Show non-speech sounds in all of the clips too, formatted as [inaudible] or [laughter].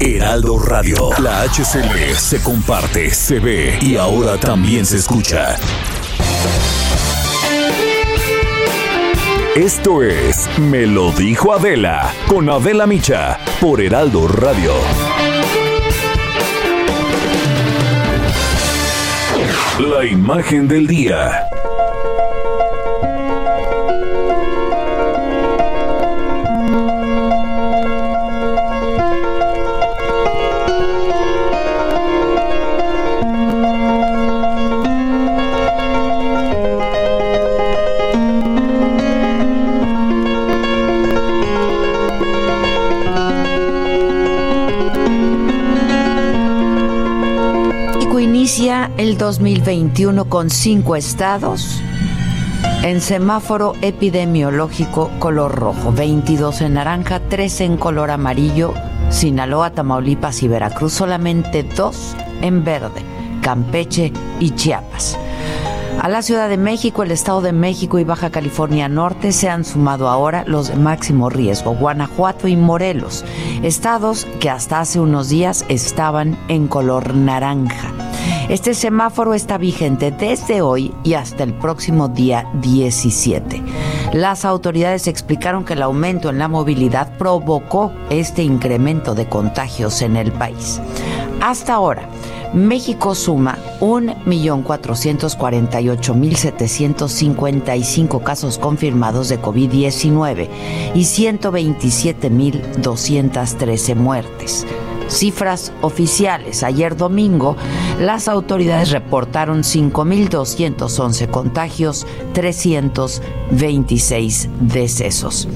Heraldo Radio. La HCL se comparte, se ve y ahora también se escucha. Esto es Me lo dijo Adela con Adela Micha por Heraldo Radio. La imagen del día. Inicia el 2021 con cinco estados en semáforo epidemiológico color rojo, 22 en naranja, 13 en color amarillo, Sinaloa, Tamaulipas y Veracruz, solamente dos en verde, Campeche y Chiapas. A la Ciudad de México, el Estado de México y Baja California Norte se han sumado ahora los de máximo riesgo, Guanajuato y Morelos, estados que hasta hace unos días estaban en color naranja. Este semáforo está vigente desde hoy y hasta el próximo día 17. Las autoridades explicaron que el aumento en la movilidad provocó este incremento de contagios en el país. Hasta ahora, México suma 1.448.755 casos confirmados de COVID-19 y 127.213 muertes. Cifras oficiales. Ayer domingo, las autoridades reportaron 5.211 contagios, 326 decesos.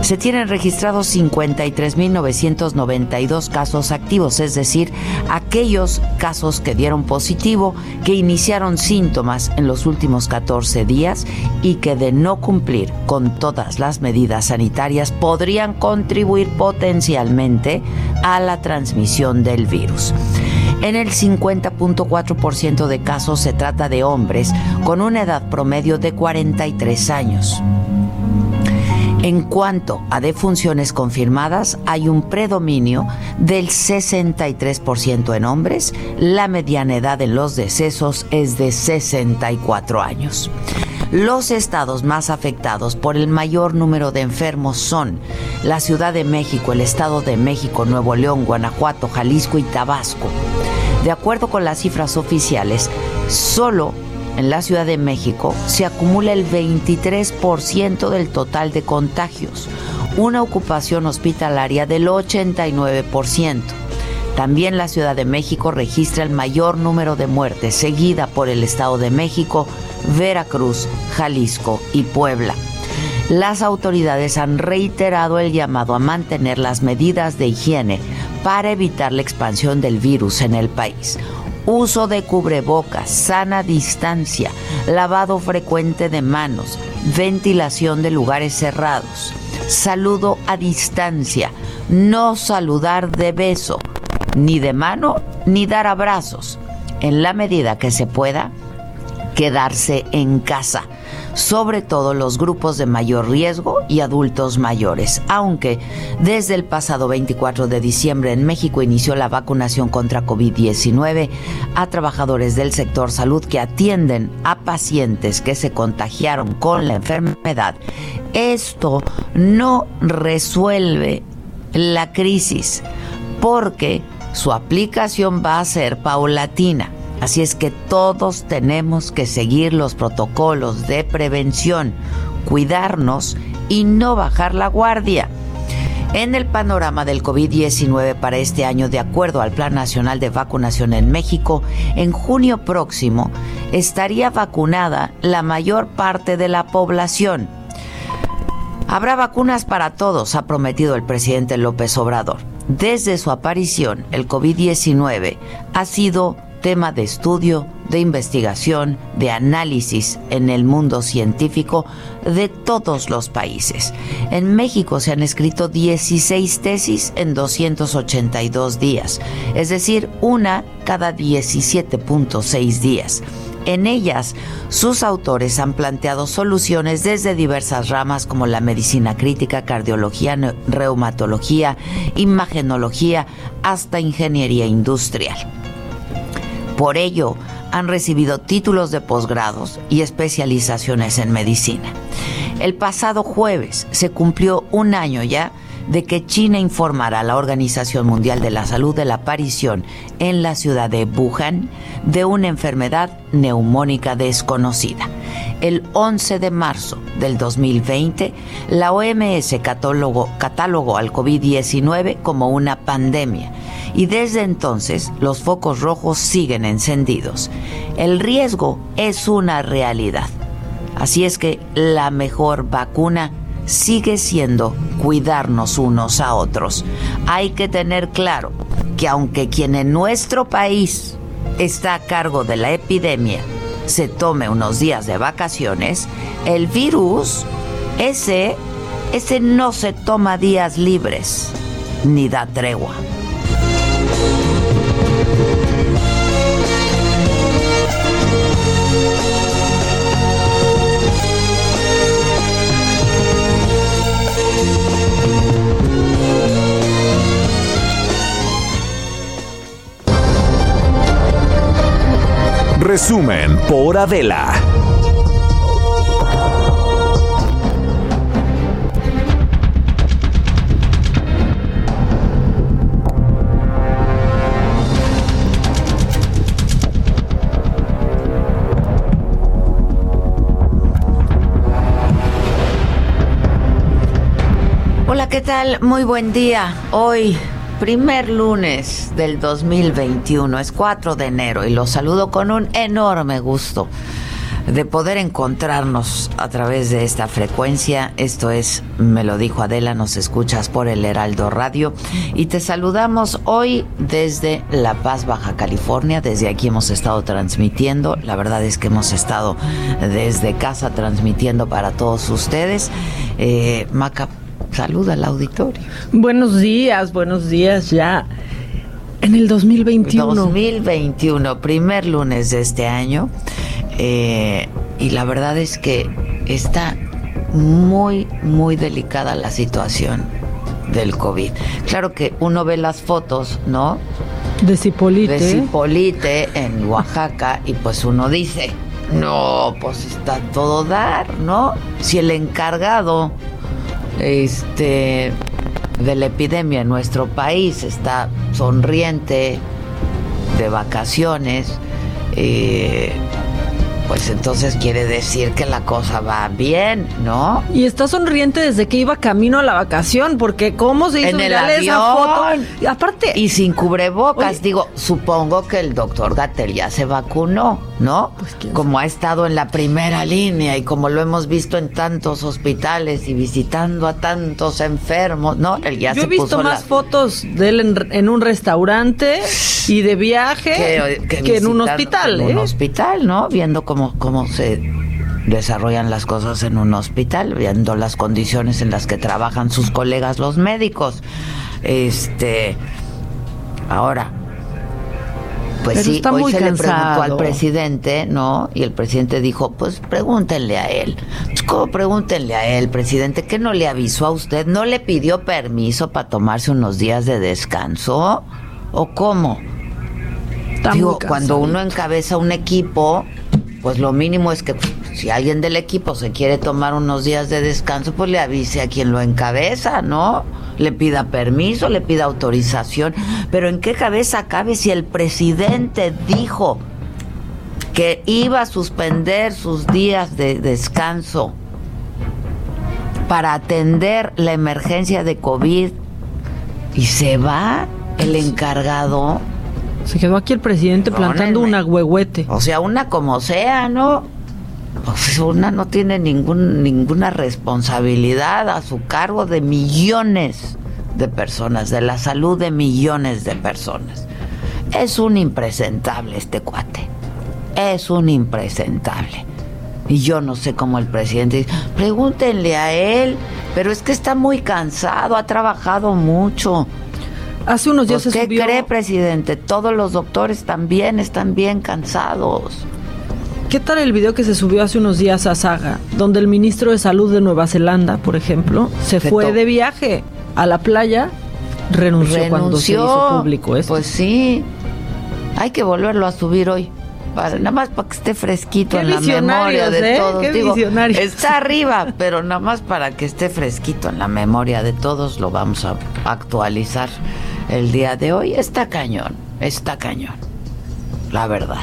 Se tienen registrados 53.992 casos activos, es decir, aquellos casos que dieron positivo, que iniciaron síntomas en los últimos 14 días y que de no cumplir con todas las medidas sanitarias podrían contribuir potencialmente a la transmisión del virus. En el 50.4% de casos se trata de hombres con una edad promedio de 43 años. En cuanto a defunciones confirmadas, hay un predominio del 63% en hombres. La mediana edad en los decesos es de 64 años. Los estados más afectados por el mayor número de enfermos son la Ciudad de México, el Estado de México, Nuevo León, Guanajuato, Jalisco y Tabasco. De acuerdo con las cifras oficiales, solo en la Ciudad de México se acumula el 23% del total de contagios, una ocupación hospitalaria del 89%. También la Ciudad de México registra el mayor número de muertes, seguida por el Estado de México, Veracruz, Jalisco y Puebla. Las autoridades han reiterado el llamado a mantener las medidas de higiene para evitar la expansión del virus en el país uso de cubrebocas, sana distancia, lavado frecuente de manos, ventilación de lugares cerrados, saludo a distancia, no saludar de beso, ni de mano, ni dar abrazos. En la medida que se pueda, quedarse en casa, sobre todo los grupos de mayor riesgo y adultos mayores, aunque desde el pasado 24 de diciembre en México inició la vacunación contra COVID-19 a trabajadores del sector salud que atienden a pacientes que se contagiaron con la enfermedad. Esto no resuelve la crisis porque su aplicación va a ser paulatina. Así es que todos tenemos que seguir los protocolos de prevención, cuidarnos y no bajar la guardia. En el panorama del COVID-19 para este año, de acuerdo al Plan Nacional de Vacunación en México, en junio próximo estaría vacunada la mayor parte de la población. Habrá vacunas para todos, ha prometido el presidente López Obrador. Desde su aparición, el COVID-19 ha sido tema de estudio, de investigación, de análisis en el mundo científico de todos los países. En México se han escrito 16 tesis en 282 días, es decir, una cada 17.6 días. En ellas, sus autores han planteado soluciones desde diversas ramas como la medicina crítica, cardiología, reumatología, imagenología, hasta ingeniería industrial. Por ello, han recibido títulos de posgrados y especializaciones en medicina. El pasado jueves se cumplió un año ya de que China informara a la Organización Mundial de la Salud de la aparición en la ciudad de Wuhan de una enfermedad neumónica desconocida. El 11 de marzo del 2020, la OMS catálogó al COVID-19 como una pandemia y desde entonces los focos rojos siguen encendidos. El riesgo es una realidad. Así es que la mejor vacuna sigue siendo cuidarnos unos a otros. Hay que tener claro que aunque quien en nuestro país está a cargo de la epidemia se tome unos días de vacaciones, el virus, ese, ese no se toma días libres ni da tregua. Resumen por Adela. Hola, ¿qué tal? Muy buen día. Hoy primer lunes del 2021, es 4 de enero y los saludo con un enorme gusto de poder encontrarnos a través de esta frecuencia. Esto es, me lo dijo Adela, nos escuchas por el Heraldo Radio y te saludamos hoy desde La Paz, Baja California. Desde aquí hemos estado transmitiendo. La verdad es que hemos estado desde casa transmitiendo para todos ustedes. Eh, Maca, Saluda al auditorio. Buenos días, buenos días ya. En el 2021. 2021, primer lunes de este año. Eh, y la verdad es que está muy, muy delicada la situación del COVID. Claro que uno ve las fotos, ¿no? De Cipolite. De Cipolite en Oaxaca y pues uno dice, no, pues está todo dar, ¿no? Si el encargado este, de la epidemia en nuestro país está sonriente, de vacaciones, eh, pues entonces quiere decir que la cosa va bien, ¿no? Y está sonriente desde que iba camino a la vacación, porque cómo se hizo en el avión, esa foto. Y aparte y sin cubrebocas, digo, supongo que el doctor Gatel ya se vacunó, ¿no? Pues, como ha estado en la primera línea y como lo hemos visto en tantos hospitales y visitando a tantos enfermos, ¿no? Él ya Yo he visto más fotos de él en, un restaurante y de viaje que, en un hospital, En un ¿eh? hospital, ¿no? Viendo cómo cómo, se desarrollan las cosas en un hospital, viendo las condiciones en las que trabajan sus colegas los médicos. Este, ahora, pues sí, hoy se le preguntó al presidente, ¿no? Y el presidente dijo, pues pregúntenle a él. Pues, ¿Cómo pregúntenle a él, presidente? ¿Qué no le avisó a usted? ¿No le pidió permiso para tomarse unos días de descanso? ¿O cómo? Digo, cuando uno encabeza un equipo, pues lo mínimo es que si alguien del equipo se quiere tomar unos días de descanso, pues le avise a quien lo encabeza, ¿no? Le pida permiso, le pida autorización. Pero ¿en qué cabeza cabe si el presidente dijo que iba a suspender sus días de descanso para atender la emergencia de COVID y se va el encargado? Se quedó aquí el presidente plantando una huehuete. O sea, una como sea, ¿no? Pues una no tiene ningún, ninguna responsabilidad a su cargo de millones de personas, de la salud de millones de personas. Es un impresentable este cuate. Es un impresentable. Y yo no sé cómo el presidente dice, pregúntenle a él, pero es que está muy cansado, ha trabajado mucho. Hace unos días pues, ¿Qué cree, presidente? Todos los doctores también están bien cansados. ¿Qué tal el video que se subió hace unos días a Saga, donde el ministro de Salud de Nueva Zelanda, por ejemplo, se fue de viaje a la playa, renunció, cuando se hizo público esto? Pues sí, hay que volverlo a subir hoy. nada más para que esté fresquito en la memoria de ¿eh? todos. está arriba, pero nada más para que esté fresquito en la memoria de todos, lo vamos a actualizar el día de hoy. Está cañón, está cañón, la verdad.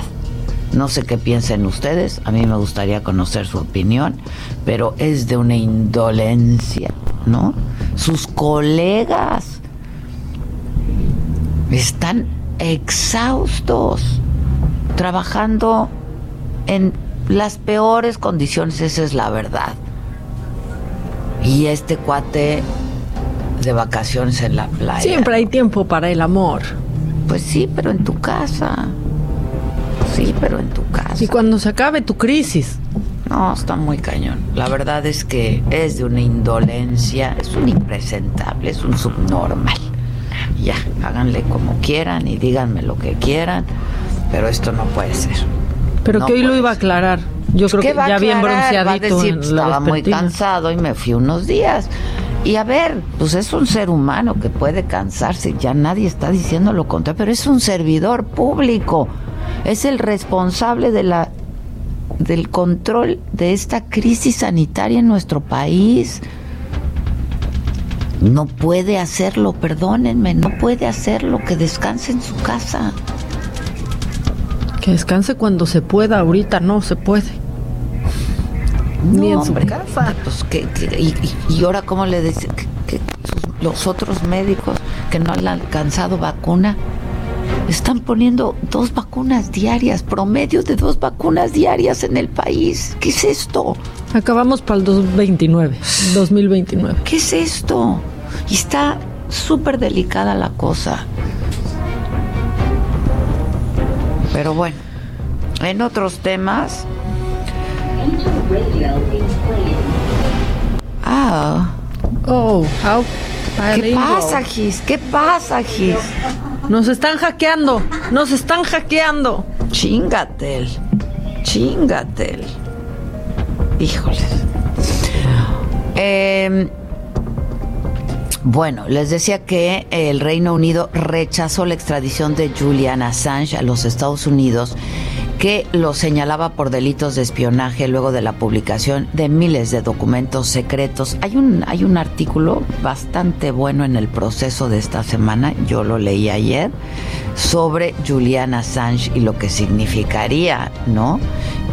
No sé qué piensen ustedes, a mí me gustaría conocer su opinión, pero es de una indolencia, ¿no? Sus colegas están exhaustos, trabajando en las peores condiciones, esa es la verdad. Y este cuate de vacaciones en la playa. Siempre hay tiempo para el amor. Pues sí, pero en tu casa. Sí, pero en tu casa. Y cuando se acabe tu crisis. No, está muy cañón. La verdad es que es de una indolencia, es un impresentable, es un subnormal. Ya, háganle como quieran y díganme lo que quieran, pero esto no puede ser. Pero que hoy lo iba a aclarar. Yo creo que ya bien bronceadito. estaba muy cansado y me fui unos días. Y a ver, pues es un ser humano que puede cansarse, ya nadie está diciendo lo contrario, pero es un servidor público es el responsable de la del control de esta crisis sanitaria en nuestro país. No puede hacerlo, perdónenme, no puede hacerlo, que descanse en su casa. Que descanse cuando se pueda, ahorita no se puede. Ni en su casa. Pues que, y, ahora, ¿cómo le dicen? Que, los otros médicos que no han alcanzado vacuna están poniendo dos vacunas diarias, promedio de dos vacunas diarias en el país. ¿Qué es esto? Acabamos para el 2029, 2029. ¿Qué es esto? Y está súper delicada la cosa. Pero bueno, en otros temas... Ah. Oh, how ¿Qué pasa, Gis? ¿Qué pasa, Gis? Nos están hackeando, nos están hackeando. Chingatel, chingatel. Híjole. Eh, bueno, les decía que el Reino Unido rechazó la extradición de Julian Assange a los Estados Unidos que lo señalaba por delitos de espionaje luego de la publicación de miles de documentos secretos. Hay un, hay un artículo bastante bueno en el proceso de esta semana, yo lo leí ayer, sobre Julian Assange y lo que significaría, ¿no?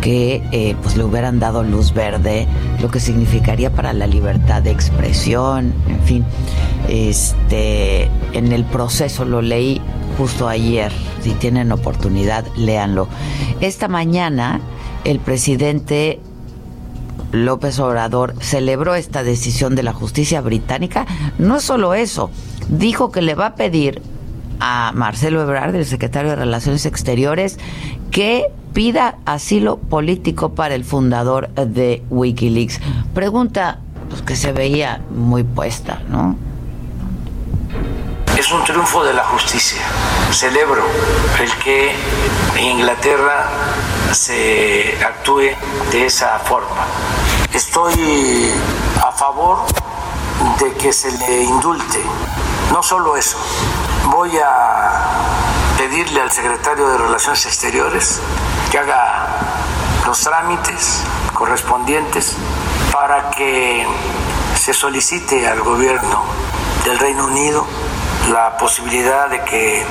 Que eh, pues le hubieran dado luz verde, lo que significaría para la libertad de expresión, en fin. Este, en el proceso lo leí justo ayer. Si tienen oportunidad, léanlo. Esta mañana el presidente López Obrador celebró esta decisión de la justicia británica. No solo eso, dijo que le va a pedir a Marcelo Ebrard, el secretario de Relaciones Exteriores, que pida asilo político para el fundador de Wikileaks. Pregunta pues, que se veía muy puesta, ¿no? Es un triunfo de la justicia. Celebro el que en Inglaterra se actúe de esa forma. Estoy a favor de que se le indulte. No solo eso, voy a pedirle al secretario de Relaciones Exteriores que haga los trámites correspondientes para que se solicite al gobierno del Reino Unido la posibilidad de que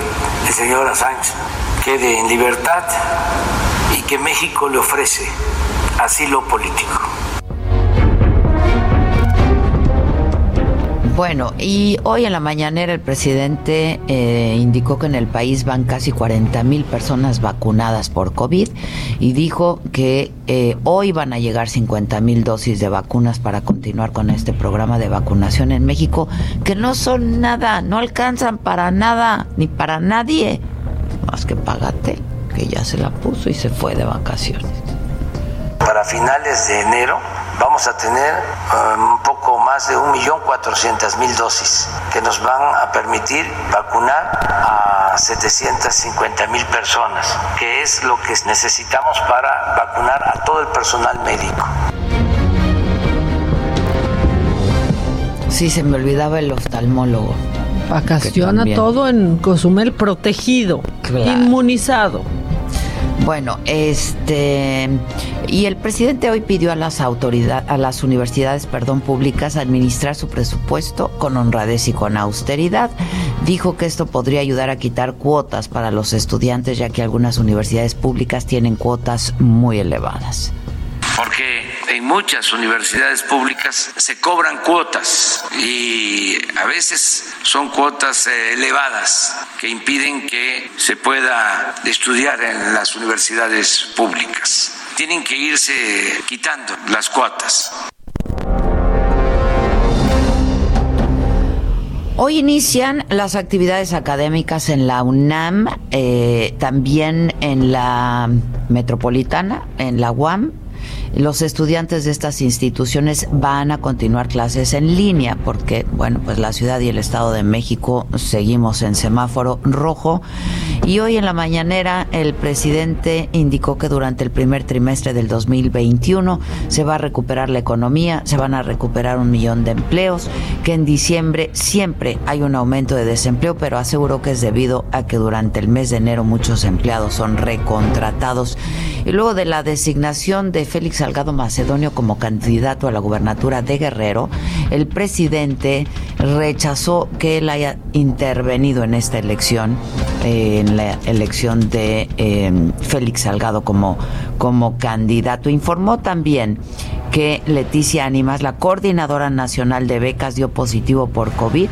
el señor Assange quede en libertad y que México le ofrece asilo político. Bueno, y hoy en la mañanera el presidente eh, indicó que en el país van casi 40 mil personas vacunadas por COVID y dijo que eh, hoy van a llegar 50 mil dosis de vacunas para continuar con este programa de vacunación en México, que no son nada, no alcanzan para nada ni para nadie, más que Pagate, que ya se la puso y se fue de vacaciones. Para finales de enero vamos a tener um, un poco más de 1.400.000 dosis que nos van a permitir vacunar a 750.000 personas, que es lo que necesitamos para vacunar a todo el personal médico. Sí, se me olvidaba el oftalmólogo. Vacaciona todo en Cozumel protegido, inmunizado. Bueno, este y el presidente hoy pidió a las autoridades, a las universidades, perdón, públicas administrar su presupuesto con honradez y con austeridad. Dijo que esto podría ayudar a quitar cuotas para los estudiantes, ya que algunas universidades públicas tienen cuotas muy elevadas. Porque en muchas universidades públicas se cobran cuotas y a veces son cuotas eh, elevadas que impiden que se pueda estudiar en las universidades públicas. Tienen que irse quitando las cuotas. Hoy inician las actividades académicas en la UNAM, eh, también en la Metropolitana, en la UAM, los estudiantes de estas instituciones van a continuar clases en línea porque, bueno, pues la ciudad y el Estado de México seguimos en semáforo rojo y hoy en la mañanera el presidente indicó que durante el primer trimestre del 2021 se va a recuperar la economía, se van a recuperar un millón de empleos, que en diciembre siempre hay un aumento de desempleo, pero aseguró que es debido a que durante el mes de enero muchos empleados son recontratados. Y luego de la designación de Félix Salgado Macedonio como candidato a la gubernatura de Guerrero, el presidente rechazó que él haya intervenido en esta elección, eh, en la elección de eh, Félix Salgado como, como candidato. Informó también que Leticia Ánimas, la coordinadora nacional de becas, dio positivo por COVID.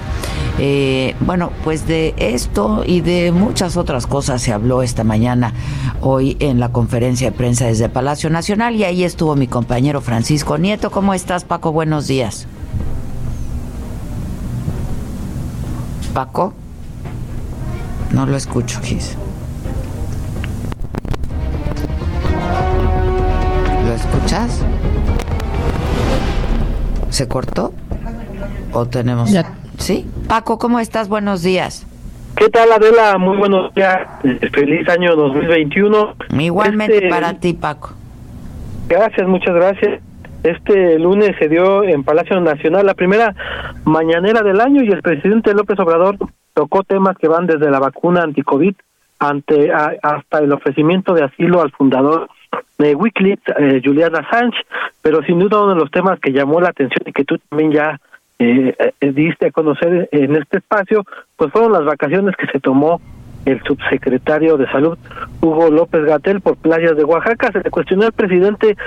Eh, bueno, pues de esto y de muchas otras cosas se habló esta mañana, hoy en la conferencia de prensa desde Palacio Nacional y ahí estuvo mi compañero Francisco Nieto. ¿Cómo estás, Paco? Buenos días. Paco. No lo escucho, Gis. ¿Lo escuchas? ¿Se cortó? ¿O tenemos...? Sí. Paco, ¿cómo estás? Buenos días. ¿Qué tal, Adela? Muy buenos días. Feliz año 2021. Igualmente este, para ti, Paco. Gracias, muchas gracias. Este lunes se dio en Palacio Nacional la primera mañanera del año y el presidente López Obrador tocó temas que van desde la vacuna anti-COVID ante hasta el ofrecimiento de asilo al fundador de Wikileaks, eh, Julian Assange, pero sin duda uno de los temas que llamó la atención y que tú también ya eh, diste a conocer en este espacio, pues fueron las vacaciones que se tomó el subsecretario de Salud, Hugo López Gatel, por playas de Oaxaca. Se le cuestionó al presidente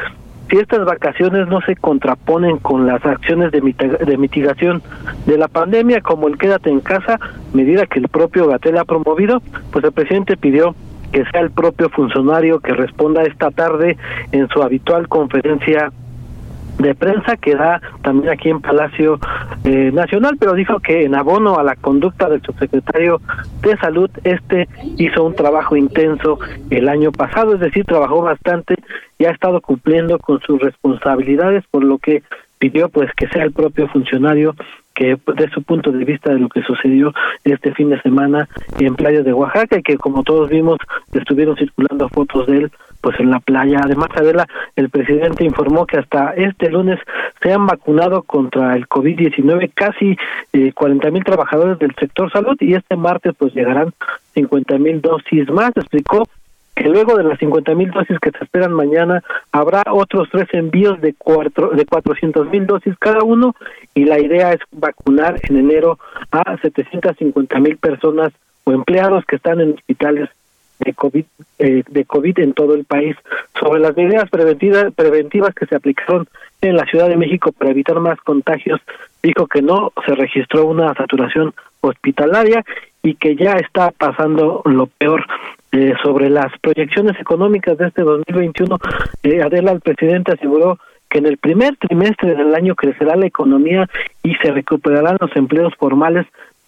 si estas vacaciones no se contraponen con las acciones de, de mitigación de la pandemia, como el quédate en casa, medida que el propio Gatel ha promovido, pues el presidente pidió que sea el propio funcionario que responda esta tarde en su habitual conferencia de prensa que da también aquí en Palacio eh, Nacional, pero dijo que en abono a la conducta del subsecretario de Salud, este hizo un trabajo intenso el año pasado, es decir, trabajó bastante y ha estado cumpliendo con sus responsabilidades, por lo que pidió pues que sea el propio funcionario que de su punto de vista de lo que sucedió este fin de semana en playas de Oaxaca y que como todos vimos estuvieron circulando fotos de él pues en la playa. Además, Adela, el presidente informó que hasta este lunes se han vacunado contra el COVID-19 casi eh, 40 mil trabajadores del sector salud y este martes pues llegarán 50 mil dosis más. Explicó que luego de las 50 mil dosis que se esperan mañana habrá otros tres envíos de cuatro de 400 mil dosis cada uno y la idea es vacunar en enero a 750 mil personas o empleados que están en hospitales de COVID, eh, de COVID en todo el país. Sobre las medidas preventivas, preventivas que se aplicaron en la Ciudad de México para evitar más contagios dijo que no se registró una saturación hospitalaria y que ya está pasando lo peor. Eh, sobre las proyecciones económicas de este 2021, eh, Adela, el presidente aseguró que en el primer trimestre del año crecerá la economía y se recuperarán los empleos formales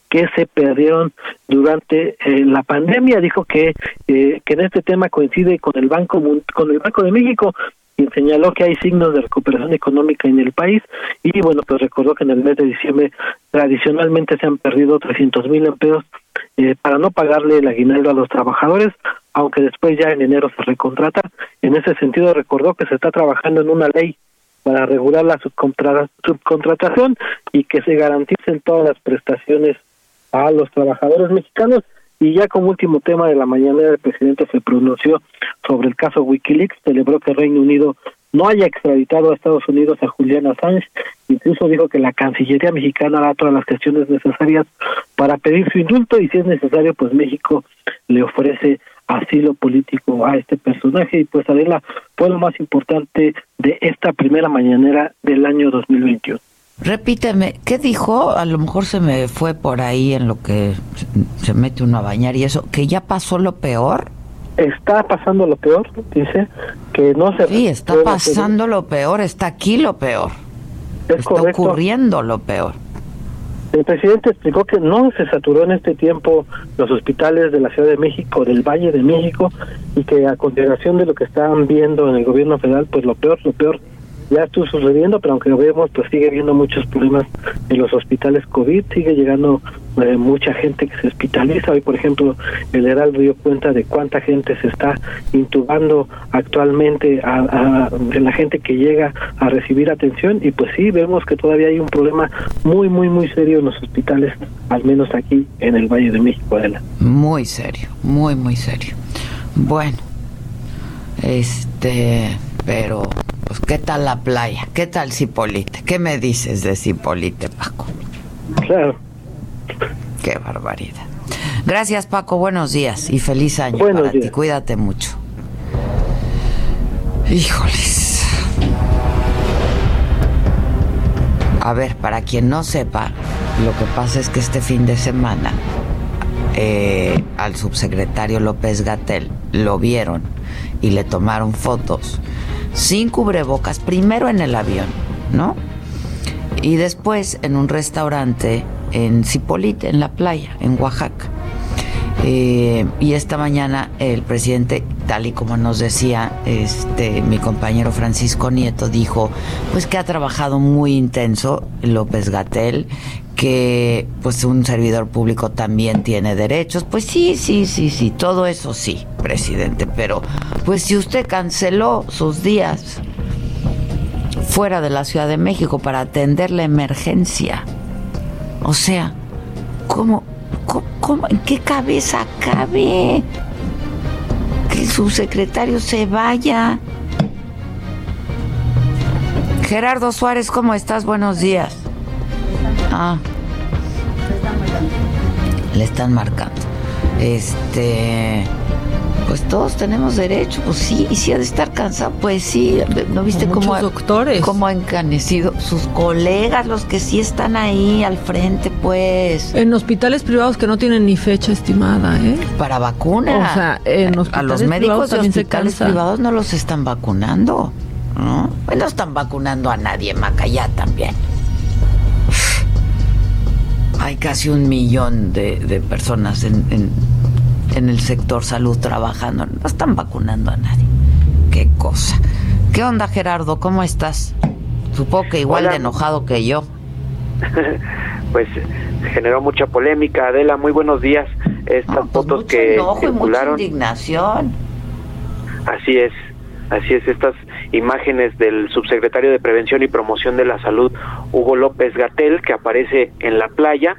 que se perdieron durante eh, la pandemia. Dijo que eh, que en este tema coincide con el banco con el banco de México y señaló que hay signos de recuperación económica en el país. Y bueno pues recordó que en el mes de diciembre tradicionalmente se han perdido 300 mil empleos eh, para no pagarle el aguinaldo a los trabajadores aunque después ya en enero se recontrata. En ese sentido recordó que se está trabajando en una ley para regular la subcontratación y que se garanticen todas las prestaciones a los trabajadores mexicanos. Y ya como último tema de la mañana, el presidente se pronunció sobre el caso Wikileaks, celebró que Reino Unido no haya extraditado a Estados Unidos a Julián Assange, incluso dijo que la Cancillería mexicana hará todas las gestiones necesarias para pedir su indulto y si es necesario, pues México le ofrece asilo político a este personaje y pues Adela fue lo más importante de esta primera mañanera del año 2021. Repíteme, ¿qué dijo? A lo mejor se me fue por ahí en lo que se mete uno a bañar y eso, que ya pasó lo peor. Está pasando lo peor, dice, que no se... Sí, está pasando lo peor, está aquí lo peor. está ocurriendo lo peor. El presidente explicó que no se saturó en este tiempo los hospitales de la Ciudad de México, del Valle de México, y que a continuación de lo que están viendo en el gobierno federal, pues lo peor, lo peor ya estuvo sucediendo, pero aunque lo vemos, pues sigue habiendo muchos problemas en los hospitales COVID, sigue llegando eh, mucha gente que se hospitaliza. Hoy, por ejemplo, el Heraldo dio cuenta de cuánta gente se está intubando actualmente a, la gente que llega a recibir atención y pues sí, vemos que todavía hay un problema muy, muy, muy serio en los hospitales, al menos aquí en el Valle de México, Adela. Muy serio, muy, muy serio. Bueno, este, pero pues, ¿qué tal la playa? ¿Qué tal Cipolite? ¿Qué me dices de Cipolite, Paco? Claro. Qué barbaridad. Gracias, Paco. Buenos días y feliz año para ti. Cuídate mucho. Híjoles. A ver, para quien no sepa, lo que pasa es que este fin de semana eh, al subsecretario López Gatel lo vieron y le tomaron fotos sin cubrebocas, primero en el avión, ¿no? Y después en un restaurante en Cipolite, en la playa, en Oaxaca. Eh, y esta mañana el presidente, tal y como nos decía este mi compañero Francisco Nieto, dijo pues que ha trabajado muy intenso López Gatel, que pues un servidor público también tiene derechos. Pues sí, sí, sí, sí, todo eso sí, presidente, pero pues si usted canceló sus días fuera de la Ciudad de México para atender la emergencia, o sea, ¿cómo, cómo, en qué cabeza cabe que el subsecretario se vaya? Gerardo Suárez, ¿cómo estás? Buenos días. Ah. Le están marcando. Este. Pues todos tenemos derecho, pues sí, y si ha de estar cansado, pues sí, ¿no viste cómo, doctores. cómo encanecido sus colegas, los que sí están ahí al frente, pues? En hospitales privados que no tienen ni fecha estimada, ¿eh? Para vacuna. O sea, en a los médicos de hospitales privados no los están vacunando, ¿no? Pues no están vacunando a nadie, Macayá también hay casi un millón de, personas en, en, el sector salud trabajando. No están vacunando a nadie. Qué cosa. ¿Qué onda, Gerardo? ¿Cómo estás? Supongo que igual de enojado que yo. [laughs] pues generó mucha polémica. Adela, muy buenos días. Estas pues fotos que enojo y mucha indignación. Así es, así es. Estas imágenes del subsecretario de Prevención y Promoción de la Salud, Hugo López Gatel, que aparece en la playa.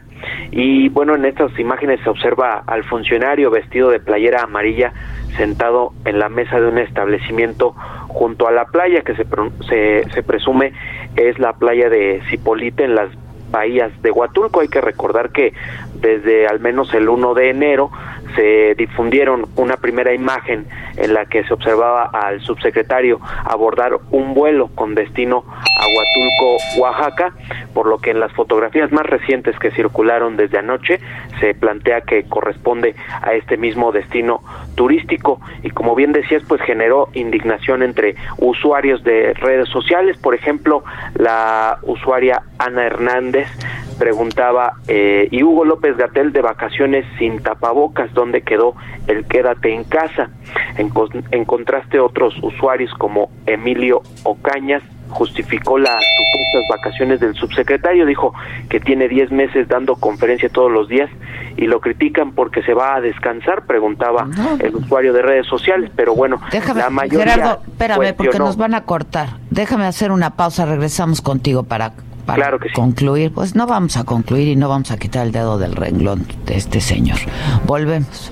Y bueno, en estas imágenes se observa al funcionario vestido de playera amarilla sentado en la mesa de un establecimiento junto a la playa que se, se, se presume es la playa de Cipolite en las bahías de Huatulco. Hay que recordar que desde al menos el 1 de enero se difundieron una primera imagen en la que se observaba al subsecretario abordar un vuelo con destino a Huatulco, Oaxaca, por lo que en las fotografías más recientes que circularon desde anoche se plantea que corresponde a este mismo destino turístico y como bien decías pues generó indignación entre usuarios de redes sociales, por ejemplo la usuaria Ana Hernández preguntaba, eh, y Hugo López Gatel de vacaciones sin tapabocas, ¿dónde quedó el quédate en casa? En, en contraste, otros usuarios como Emilio Ocañas justificó las supuestas vacaciones del subsecretario, dijo que tiene 10 meses dando conferencia todos los días y lo critican porque se va a descansar, preguntaba el usuario de redes sociales, pero bueno, la mayoría Gerardo, espérame, porque nos van a cortar. Déjame hacer una pausa, regresamos contigo para claro que concluir, pues no vamos a concluir y no vamos a quitar el dedo del renglón de este señor. Volvemos.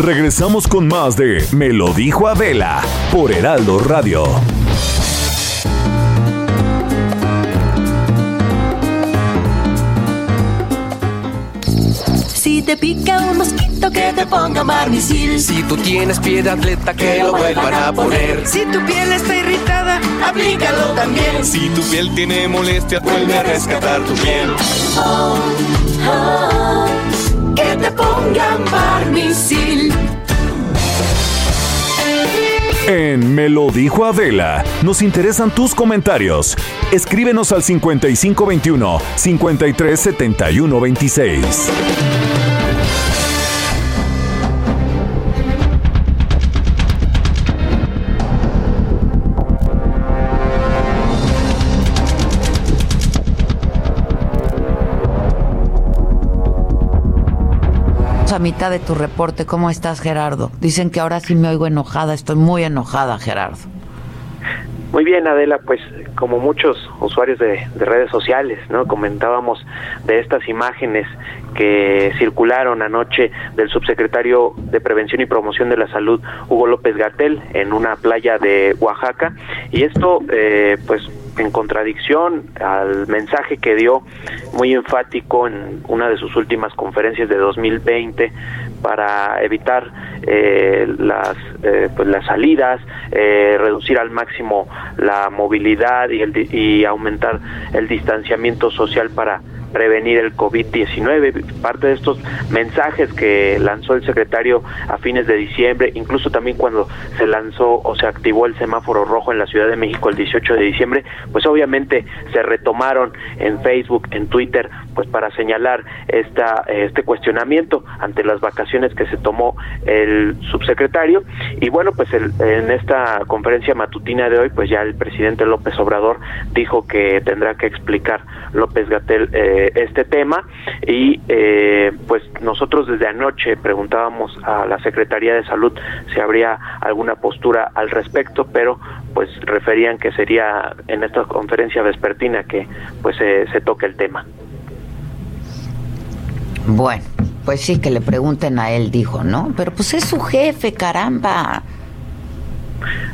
Regresamos con más de Me lo dijo Adela por Heraldo Radio. Si te pica un mosquito que te ponga marmisil. Si tú tienes pie de atleta que lo vuelvan a poner. Si tu piel está irritada, aplícalo también. Si tu piel tiene molestia, vuelve a rescatar tu piel. Oh, oh, que te ponga marmisil. En Me lo dijo Adela, nos interesan tus comentarios. Escríbenos al 5521 537126. Mitad de tu reporte. ¿Cómo estás, Gerardo? Dicen que ahora sí me oigo enojada. Estoy muy enojada, Gerardo. Muy bien, Adela, pues como muchos usuarios de, redes sociales, ¿no? Comentábamos de estas imágenes que circularon anoche del subsecretario de Prevención y Promoción de la Salud, Hugo López Gatel, en una playa de Oaxaca. Y esto, eh, pues, en contradicción al mensaje que dio muy enfático en una de sus últimas conferencias de 2020 para evitar eh, las eh, pues las salidas, eh, reducir al máximo la movilidad y, el, y aumentar el distanciamiento social para prevenir el COVID-19. Parte de estos mensajes que lanzó el secretario a fines de diciembre, incluso también cuando se lanzó o se activó el semáforo rojo en la Ciudad de México el 18 de diciembre, pues obviamente se retomaron en Facebook, en Twitter, pues para señalar esta, este cuestionamiento ante las vacaciones que se tomó el subsecretario. Y bueno, pues en esta conferencia matutina de hoy, pues ya el presidente López Obrador dijo que tendrá que explicar López Gatel eh, este tema y eh, pues nosotros desde anoche preguntábamos a la Secretaría de Salud si habría alguna postura al respecto, pero pues referían que sería en esta conferencia vespertina que pues se toque el tema. Bueno, pues sí, que le pregunten a él, dijo, ¿no? Pero pues es su jefe, caramba.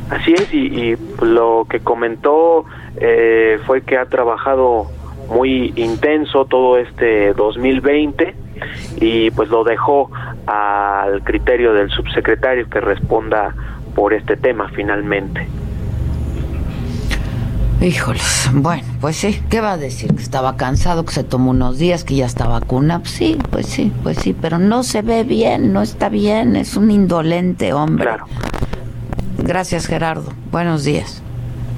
Así es, y, lo que comentó eh, fue que ha trabajado muy intenso todo este 2020 y pues lo dejó al criterio del subsecretario que responda por este tema finalmente. Híjoles, bueno, pues sí, ¿qué va a decir? Que estaba cansado, que se tomó unos días, que ya está vacuna. sí, pues sí, pues sí, pero no se ve bien, no está bien, es un indolente hombre. Claro. Gracias, Gerardo. Buenos días.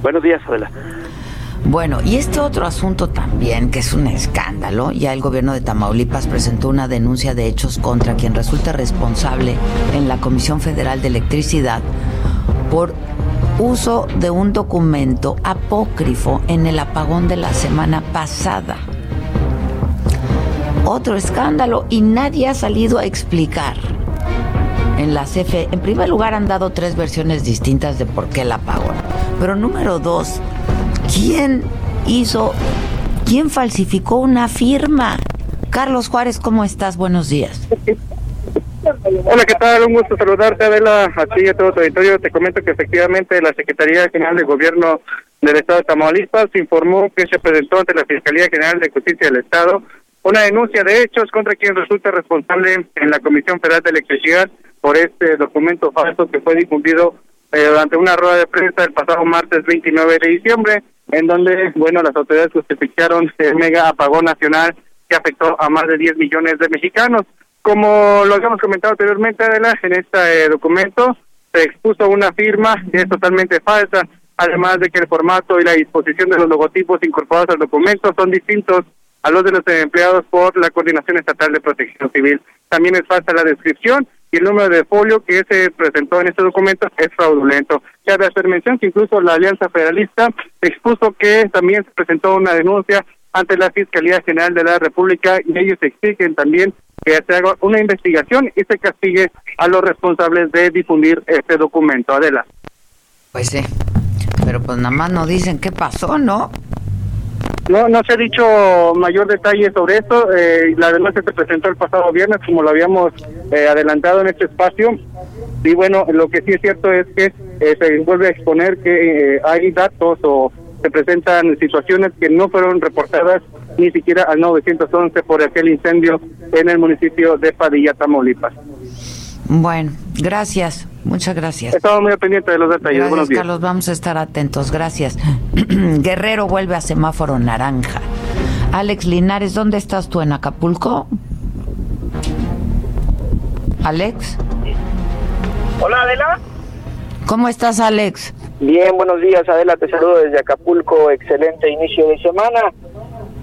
Buenos días, Adela. Bueno, y este otro asunto también, que es un escándalo, ya el gobierno de Tamaulipas presentó una denuncia de hechos contra quien resulta responsable en la Comisión Federal de Electricidad por uso de un documento apócrifo en el apagón de la semana pasada. Otro escándalo y nadie ha salido a explicar. En la CFE, en primer lugar, han dado tres versiones distintas de por qué el apagón. Pero número dos, ¿quién hizo, quién falsificó una firma? Carlos Juárez, ¿cómo estás? Buenos días. Hola, ¿qué tal? Un gusto saludarte, Adela, a ti todo tu auditorio. Te comento que efectivamente la Secretaría General de Gobierno del Estado de Tamaulipas informó que se presentó ante la Fiscalía General de Justicia del Estado una denuncia de hechos contra quien resulta responsable en la Comisión Federal de Electricidad por este documento falso que fue difundido eh, durante una rueda de prensa el pasado martes 29 de diciembre, en donde, bueno, las autoridades justificaron el mega apagón nacional que afectó a más de 10 millones de mexicanos. Como lo habíamos comentado anteriormente, Adela, en este eh, documento se expuso una firma que es totalmente falsa, además de que el formato y la disposición de los logotipos incorporados al documento son distintos a los de los empleados por la Coordinación Estatal de Protección Civil. También es falsa la descripción y el número de folio que se presentó en este documento es fraudulento. Cabe hacer mención que incluso la Alianza Federalista expuso que también se presentó una denuncia ante la Fiscalía General de la República y ellos exigen también que se haga una investigación y se castigue a los responsables de difundir este documento. Adela. Pues sí, pero pues nada más no dicen qué pasó, ¿no? No, no se ha dicho mayor detalle sobre esto. Eh, la denuncia se presentó el pasado viernes, como lo habíamos eh, adelantado en este espacio. Y bueno, lo que sí es cierto es que eh, se vuelve a exponer que eh, hay datos o se presentan situaciones que no fueron reportadas ni siquiera al 911 por aquel incendio en el municipio de Padilla, Tamaulipas. Bueno, gracias, muchas gracias. Estamos muy pendientes de los detalles. Gracias, Buenos días. Carlos, vamos a estar atentos, gracias. [clears throat] Guerrero vuelve a semáforo naranja. Alex Linares, ¿dónde estás tú en Acapulco? Alex. Hola, Adela. ¿Cómo estás, Alex? Bien, buenos días, Adela. Te saludo desde Acapulco. Excelente inicio de semana.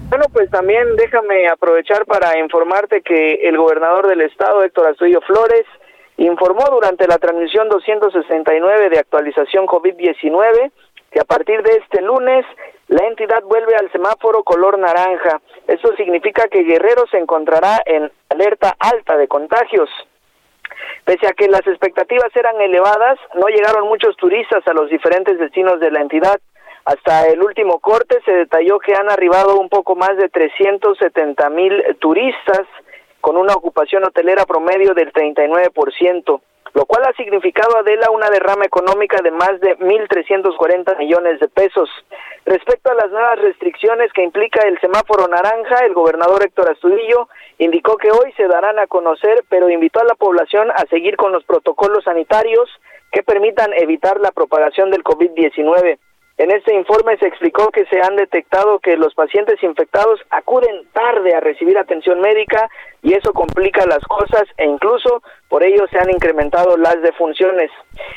Bueno, pues también déjame aprovechar para informarte que el gobernador del estado, Héctor Astudillo Flores, informó durante la transmisión 269 de actualización COVID-19 que a partir de este lunes la entidad vuelve al semáforo color naranja. Eso significa que Guerrero se encontrará en alerta alta de contagios. Pese a que las expectativas eran elevadas, no llegaron muchos turistas a los diferentes destinos de la entidad. Hasta el último corte se detalló que han arribado un poco más de 370 mil turistas con una ocupación hotelera promedio del 39%, lo cual ha significado Adela una derrama económica de más de 1.340 millones de pesos. Respecto a las nuevas restricciones que implica el semáforo naranja, el gobernador Héctor Astudillo indicó que hoy se darán a conocer, pero invitó a la población a seguir con los protocolos sanitarios que permitan evitar la propagación del COVID-19. En este informe se explicó que se han detectado que los pacientes infectados acuden tarde a recibir atención médica y eso complica las cosas e incluso por ello se han incrementado las defunciones.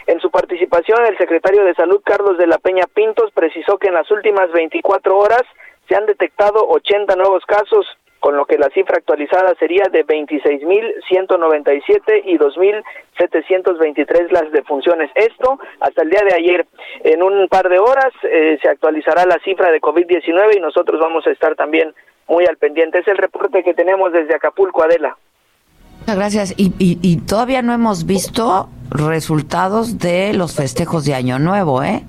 En su participación, el secretario de Salud Carlos de la Peña Pintos precisó que en las últimas 24 horas se han detectado 80 nuevos casos, con lo que la cifra actualizada sería de 26.197 y 2.723 las defunciones. Esto hasta el día de ayer. En un par de horas eh, se actualizará la cifra de COVID-19 y nosotros vamos a estar también muy al pendiente. Es el reporte que tenemos desde Acapulco, Adela. Muchas gracias. Y, y, y todavía no hemos visto resultados de los festejos de Año Nuevo, ¿eh?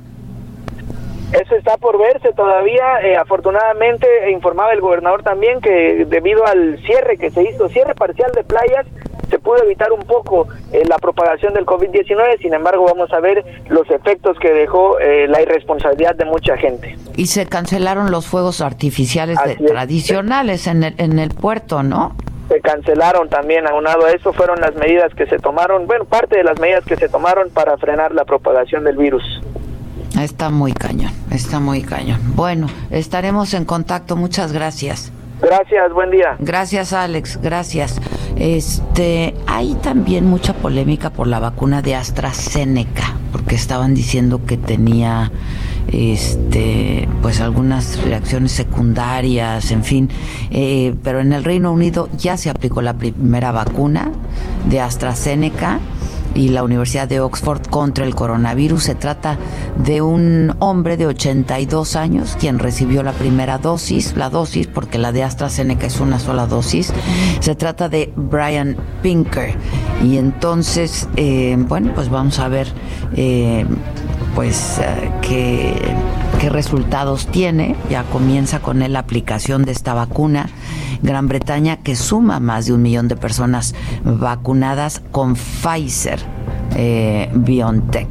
Eso está por verse todavía. Eh, afortunadamente informaba el gobernador también que debido al cierre que se hizo, cierre parcial de playas, se pudo evitar un poco eh, la propagación del COVID-19. Sin embargo, vamos a ver los efectos que dejó eh, la irresponsabilidad de mucha gente. Y se cancelaron los fuegos artificiales de, tradicionales en el, en el puerto, ¿no? se cancelaron también, aunado a eso fueron las medidas que se tomaron, bueno, parte de las medidas que se tomaron para frenar la propagación del virus. Está muy cañón, está muy cañón. Bueno, estaremos en contacto. Muchas gracias. Gracias, buen día. Gracias, Alex. Gracias. Este, hay también mucha polémica por la vacuna de AstraZeneca, porque estaban diciendo que tenía este pues algunas reacciones secundarias, en fin, eh, pero en el Reino Unido ya se aplicó la primera vacuna de AstraZeneca y la Universidad de Oxford contra el coronavirus. Se trata de un hombre de 82 años quien recibió la primera dosis, la dosis porque la de AstraZeneca es una sola dosis. Se trata de Brian Pinker y entonces, eh, bueno, pues vamos a ver, eh, pues eh, qué qué resultados tiene. Ya comienza con él la aplicación de esta vacuna. Gran Bretaña que suma más de un millón de personas vacunadas con Pfizer eh, BioNTech.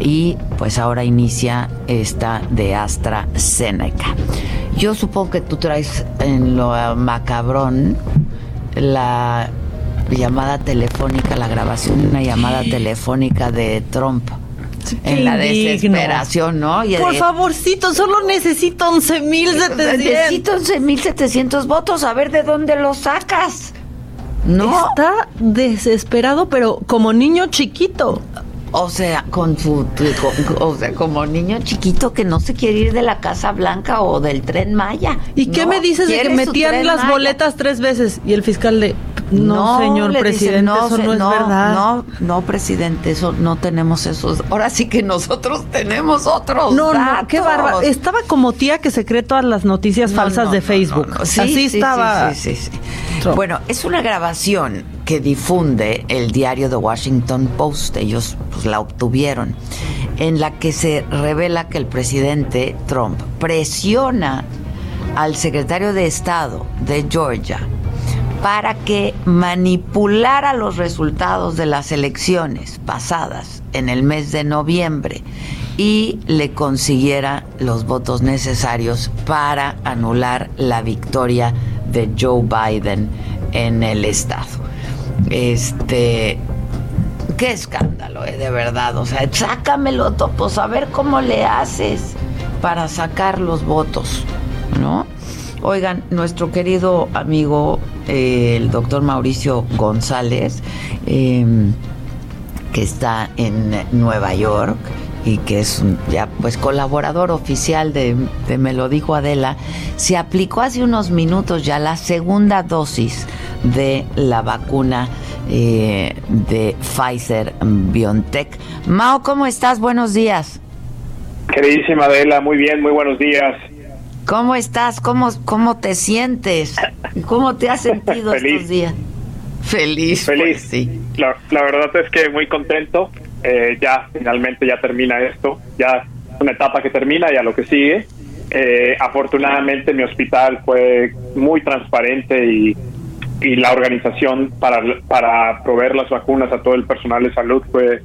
Y pues ahora inicia esta de AstraZeneca. Yo supongo que tú traes en lo macabrón la llamada telefónica, la grabación de una llamada telefónica de Trump en la desesperación, ¿no? Por favorcito, solo necesito 11.700. Necesito 11.700 votos, a ver de dónde los sacas. No. Está desesperado, pero como niño chiquito. O sea, con su, o sea, como niño chiquito que no se quiere ir de la Casa Blanca o del tren Maya. ¿Y qué me dices de que metían las boletas tres veces? Y el fiscal de, no, señor presidente, no, eso no, es verdad. No, no, presidente, eso no tenemos esos. Ahora sí que nosotros tenemos otros. No, no, qué bárbaro. Estaba como tía que se cree todas las noticias falsas de Facebook. Así estaba. Sí, sí, sí, Bueno, es una grabación que difunde el diario The Washington Post. Ellos pues, la obtuvieron. En la que se revela que el presidente Trump presiona al secretario de Estado de Georgia para que manipulara los resultados de las elecciones pasadas en el mes de noviembre y le consiguiera los votos necesarios para anular la victoria de Joe Biden en el estado. Este qué escándalo, eh, de verdad. O sea, sácamelo, topos, a ver cómo le haces para sacar los votos, ¿no? Oigan, nuestro querido amigo, eh, el doctor Mauricio González, em, que está en Nueva York y que es ya pues colaborador oficial de, Me lo dijo Adela, se aplicó hace unos minutos ya la segunda dosis de la vacuna eh, de Pfizer BioNTech. Mao, ¿cómo estás? Buenos días. Queridísima Adela, muy bien, muy buenos días. ¿Cómo estás? ¿Cómo, cómo te sientes? ¿Cómo te has sentido [laughs] estos días? Feliz. Pues, Feliz. sí. La, verdad es que muy contento. Eh, ya finalmente ya termina esto. Ya una etapa que termina y a lo que sigue. Eh, afortunadamente mi hospital fue muy transparente y, y la organización para, para proveer las vacunas a todo el personal de salud fue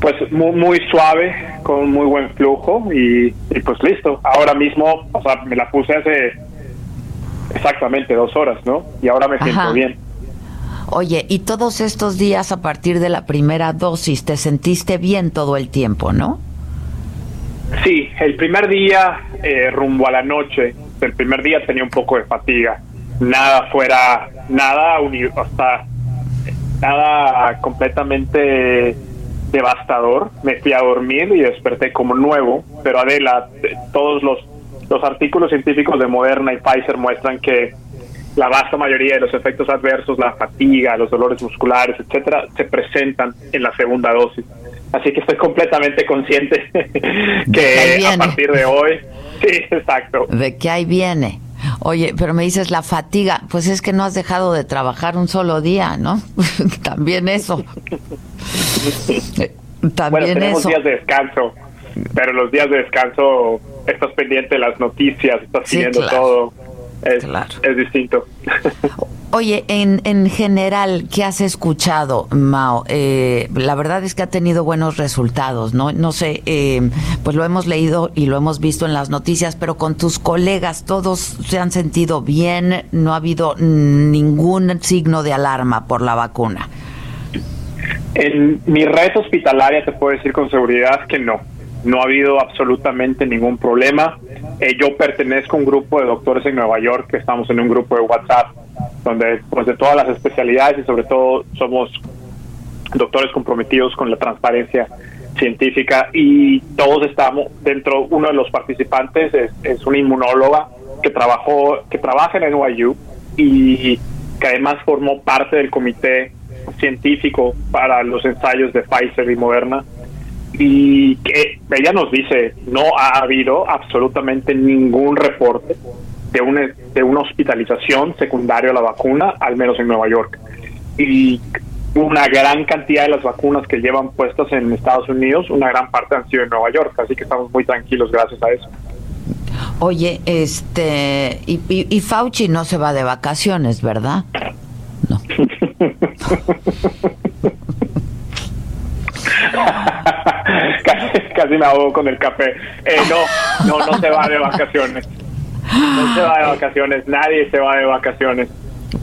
pues muy, muy suave, con muy buen flujo y, pues listo. Ahora mismo, o sea, me la puse hace exactamente dos horas, ¿no? Y ahora me siento bien. Oye, y todos estos días a partir de la primera dosis, ¿te sentiste bien todo el tiempo, no? Sí, el primer día eh, rumbo a la noche, el primer día tenía un poco de fatiga. Nada fuera, nada, hasta nada completamente devastador. Me fui a dormir y desperté como nuevo, pero Adela, todos los, los artículos científicos de Moderna y Pfizer muestran que la vasta mayoría de los efectos adversos, la fatiga, los dolores musculares, etcétera, se presentan en la segunda dosis. Así que estoy completamente consciente [laughs] que a partir de hoy, sí, exacto. De que ahí viene. Oye, pero me dices la fatiga, pues es que no has dejado de trabajar un solo día, ¿no? [laughs] También eso. [laughs] También bueno, tenemos días de descanso, pero los días de descanso estás pendiente de las noticias, estás siguiendo todo. Es, es distinto. [laughs] Oye, en, en general, ¿qué has escuchado, Mao? Eh, la verdad es que ha tenido buenos resultados, ¿no? No sé, eh, pues lo hemos leído y lo hemos visto en las noticias, pero con tus colegas, ¿todos se han sentido bien? ¿No ha habido ningún signo de alarma por la vacuna? En mi red hospitalaria te puedo decir con seguridad que no. No ha habido absolutamente ningún problema. Eh, yo pertenezco a un grupo de doctores en Nueva York, que estamos en un grupo de WhatsApp, donde pues de todas las especialidades y sobre todo somos doctores comprometidos con la transparencia científica y todos estamos dentro uno de los participantes es, una inmunóloga que trabajó que trabaja en NYU y que además formó parte del comité científico para los ensayos de Pfizer y Moderna y que ella nos dice no ha habido absolutamente ningún reporte de una, de una hospitalización secundaria a la vacuna, al menos en Nueva York. Y una gran cantidad de las vacunas que llevan puestas en Estados Unidos, una gran parte han sido en Nueva York, así que estamos muy tranquilos gracias a eso. Oye, este, y, y, Fauci no se va de vacaciones, ¿verdad? No. [laughs] [laughs] casi, me ahogo con el café. Eh, no, no, no se va de vacaciones. No se va de vacaciones. Nadie se va de vacaciones.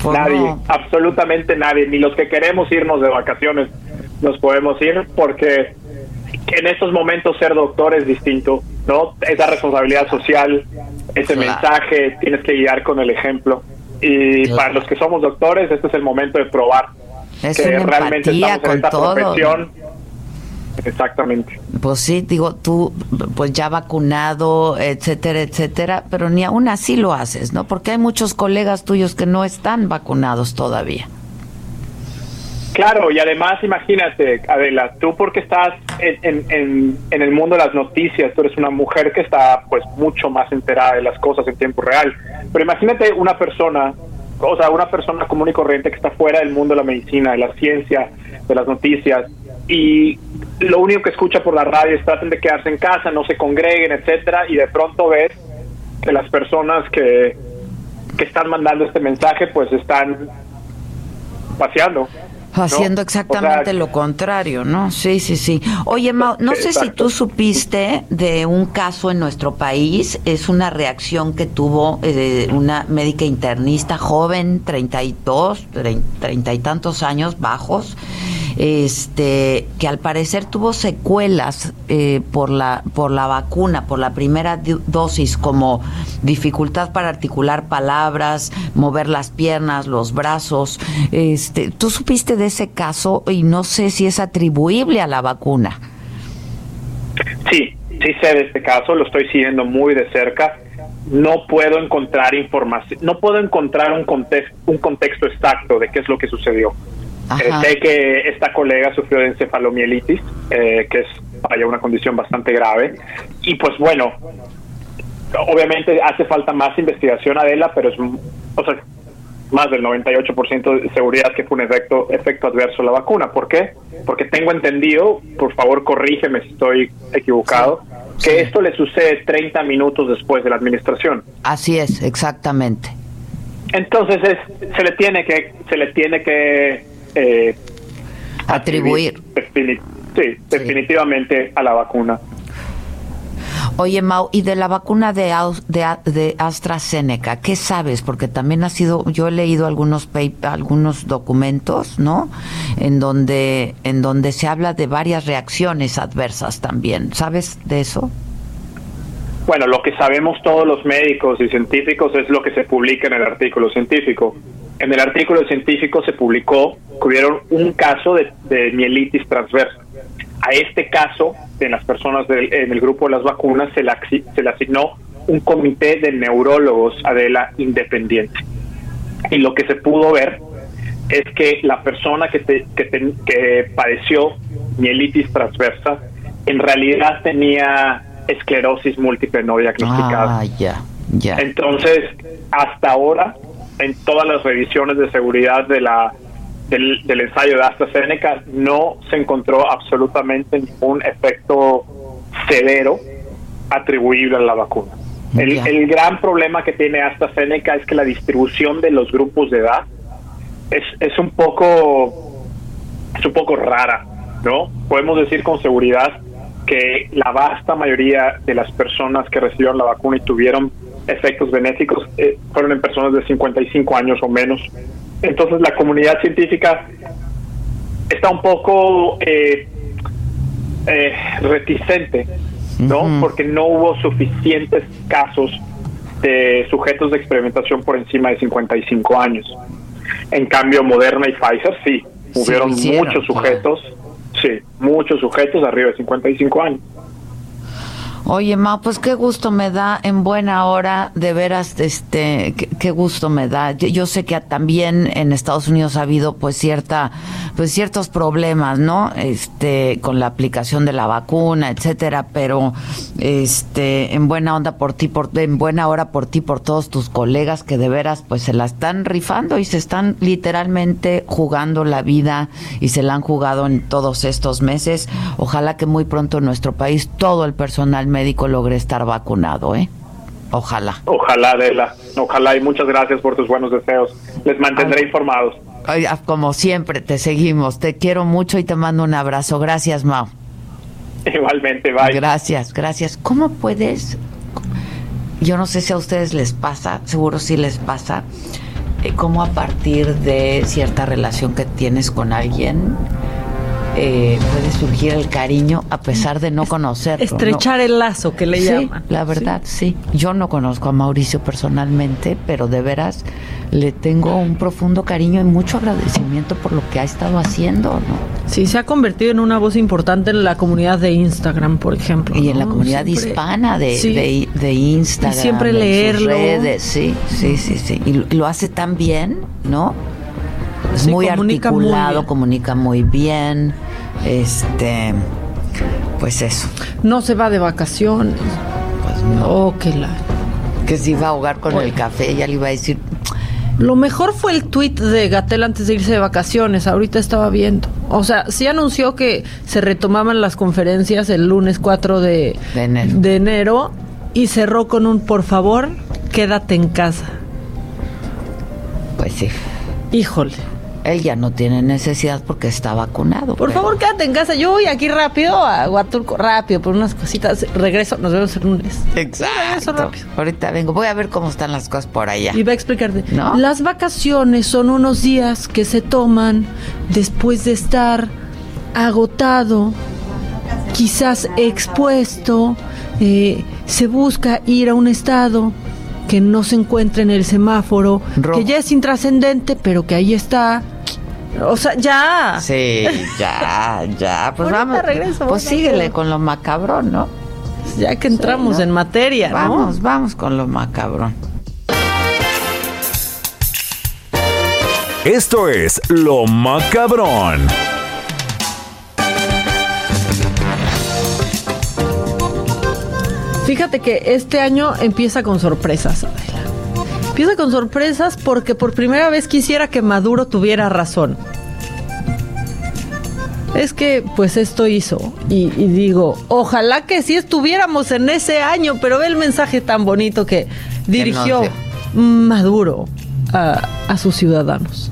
Pues nadie, absolutamente nadie. Ni los que queremos irnos de vacaciones nos podemos ir porque en estos momentos ser doctor es distinto, ¿no? Esa responsabilidad social, ese mensaje, tienes que guiar con el ejemplo. Y para los que somos doctores, este es el momento de probar que realmente estamos en esta profesión Exactamente. Pues sí, digo, tú, pues ya vacunado, etcétera, etcétera, pero ni aún así lo haces, ¿no? Porque hay muchos colegas tuyos que no están vacunados todavía. Claro, y además imagínate, Adela, tú porque estás en, en, en, el mundo de las noticias, tú eres una mujer que está pues mucho más enterada de las cosas en tiempo real, pero imagínate una persona, o sea, una persona común y corriente que está fuera del mundo de la medicina, de la ciencia, de las noticias, y lo único que escucha por la radio es traten de quedarse en casa, no se congreguen, etcétera, y de pronto ves que las personas que, que están mandando este mensaje pues están paseando. Haciendo exactamente lo contrario, ¿no? Sí, sí, sí. Oye, Mau, no sé si tú supiste de un caso en nuestro país, es una reacción que tuvo eh, una médica internista joven, 32, 30 y tantos años bajos, este, que al parecer tuvo secuelas eh, por la por la vacuna, por la primera dosis, como dificultad para articular palabras, mover las piernas, los brazos. Este, ¿tú supiste de ese caso y no sé si es atribuible a la vacuna? Sí, sí sé de este caso, lo estoy siguiendo muy de cerca. No puedo encontrar información, no puedo encontrar un contexto, un contexto exacto de qué es lo que sucedió eh, sé que esta colega sufrió de encefalomielitis, eh, que es vaya, una condición bastante grave. Y pues bueno, obviamente hace falta más investigación, Adela, pero es o sea, más del 98% de seguridad que fue un efecto, efecto adverso a la vacuna. ¿Por qué? Porque tengo entendido, por favor corrígeme si estoy equivocado, que esto le sucede 30 minutos después de la administración. Así es, exactamente. Entonces se le tiene que se le tiene que eh, atribuir. sí, definitivamente a la vacuna. Oye, Mau, y de la vacuna de, de, AstraZeneca, ¿qué sabes? Porque también ha sido, yo he leído algunos algunos documentos, ¿no? En donde, en donde se habla de varias reacciones adversas también. ¿Sabes de eso? Bueno, lo que sabemos todos los médicos y científicos es lo que se publica en el artículo científico. En el artículo científico se publicó que hubieron un caso de, mielitis transversa. A este caso, en las personas en el grupo de las vacunas, se le, se le asignó un comité de neurólogos, Adela, independiente. Y lo que se pudo ver es que la persona que, que, padeció mielitis transversa en realidad tenía esclerosis múltiple no diagnosticada. Ah, ya, ya. Entonces, hasta ahora en todas las revisiones de seguridad de la del, ensayo de AstraZeneca no se encontró absolutamente ningún efecto severo atribuible a la vacuna. El, el, gran problema que tiene AstraZeneca es que la distribución de los grupos de edad es, es un poco es un poco rara, ¿no? Podemos decir con seguridad que la vasta mayoría de las personas que recibieron la vacuna y tuvieron efectos benéficos eh, fueron en personas de 55 años o menos. Entonces la comunidad científica está un poco eh, eh, reticente, ¿no? Porque no hubo suficientes casos de sujetos de experimentación por encima de 55 años. En cambio, Moderna y Pfizer sí, hubieron muchos sujetos, sí, muchos sujetos arriba de 55 años. Oye, Ma, pues qué gusto me da en buena hora, de veras, este, qué, gusto me da. Yo, sé que también en Estados Unidos ha habido pues cierta, pues ciertos problemas, ¿no? Este, con la aplicación de la vacuna, etcétera, pero este, en buena onda por ti, por, en buena hora por ti, por todos tus colegas que de veras pues se la están rifando y se están literalmente jugando la vida y se la han jugado en todos estos meses. Ojalá que muy pronto en nuestro país todo el personal médico logre estar vacunado, ¿eh? Ojalá. Ojalá, Adela. Ojalá y muchas gracias por tus buenos deseos. Les mantendré informados. Ah, como siempre, te seguimos. Te quiero mucho y te mando un abrazo. Gracias, Mao. Igualmente, bye. Gracias, gracias. ¿Cómo puedes? Yo no sé si a ustedes les pasa, seguro sí les pasa, eh, cómo a partir de cierta relación que tienes con alguien, eh, puede surgir el cariño a pesar de no conocerlo. Estrechar el lazo que le sí, La verdad, sí. Yo no conozco a Mauricio personalmente, pero de veras le tengo un profundo cariño y mucho agradecimiento por lo que ha estado haciendo, ¿no? Sí, se ha convertido en una voz importante en la comunidad de Instagram, por ejemplo. Y en la comunidad hispana de, de, Instagram. Y siempre leerlo. Redes, sí, sí, sí, sí. Y lo hace tan bien, ¿no? Es muy articulado, comunica muy bien. Este, pues eso. No se va de vacaciones. Pues no. Oh, que la. Que se iba a ahogar con el café, ya le iba a decir. Lo mejor fue el tweet de Gatel antes de irse de vacaciones. Ahorita estaba viendo. O sea, sí anunció que se retomaban las conferencias el lunes 4 de, enero. de enero y cerró con un por favor, quédate en casa. Pues sí. Híjole. Él ya no tiene necesidad porque está vacunado. Por favor, quédate en casa. Yo voy aquí rápido a Huatulco, rápido, por unas cositas. Regreso, nos vemos el lunes. Exacto. Ahorita vengo, voy a ver cómo están las cosas por allá. Y va a explicarte. Las vacaciones son unos días que se toman después de estar agotado, quizás expuesto. Eh, se busca ir a un estado que no se encuentra en el semáforo, que ya es intrascendente, pero que ahí está. O sea, ya. Sí, ya, ya. Pues vamos. pues síguele con lo macabrón, ¿no? Ya que entramos en materia, ¿no? Vamos, vamos con lo macabrón. Esto es Lo Macabrón. Fíjate que este año empieza con sorpresas. Empieza con sorpresas porque por primera vez quisiera que Maduro tuviera razón. Es que, pues esto hizo. Y, digo, ojalá que sí estuviéramos en ese año, pero ve el mensaje tan bonito que dirigió Maduro a sus ciudadanos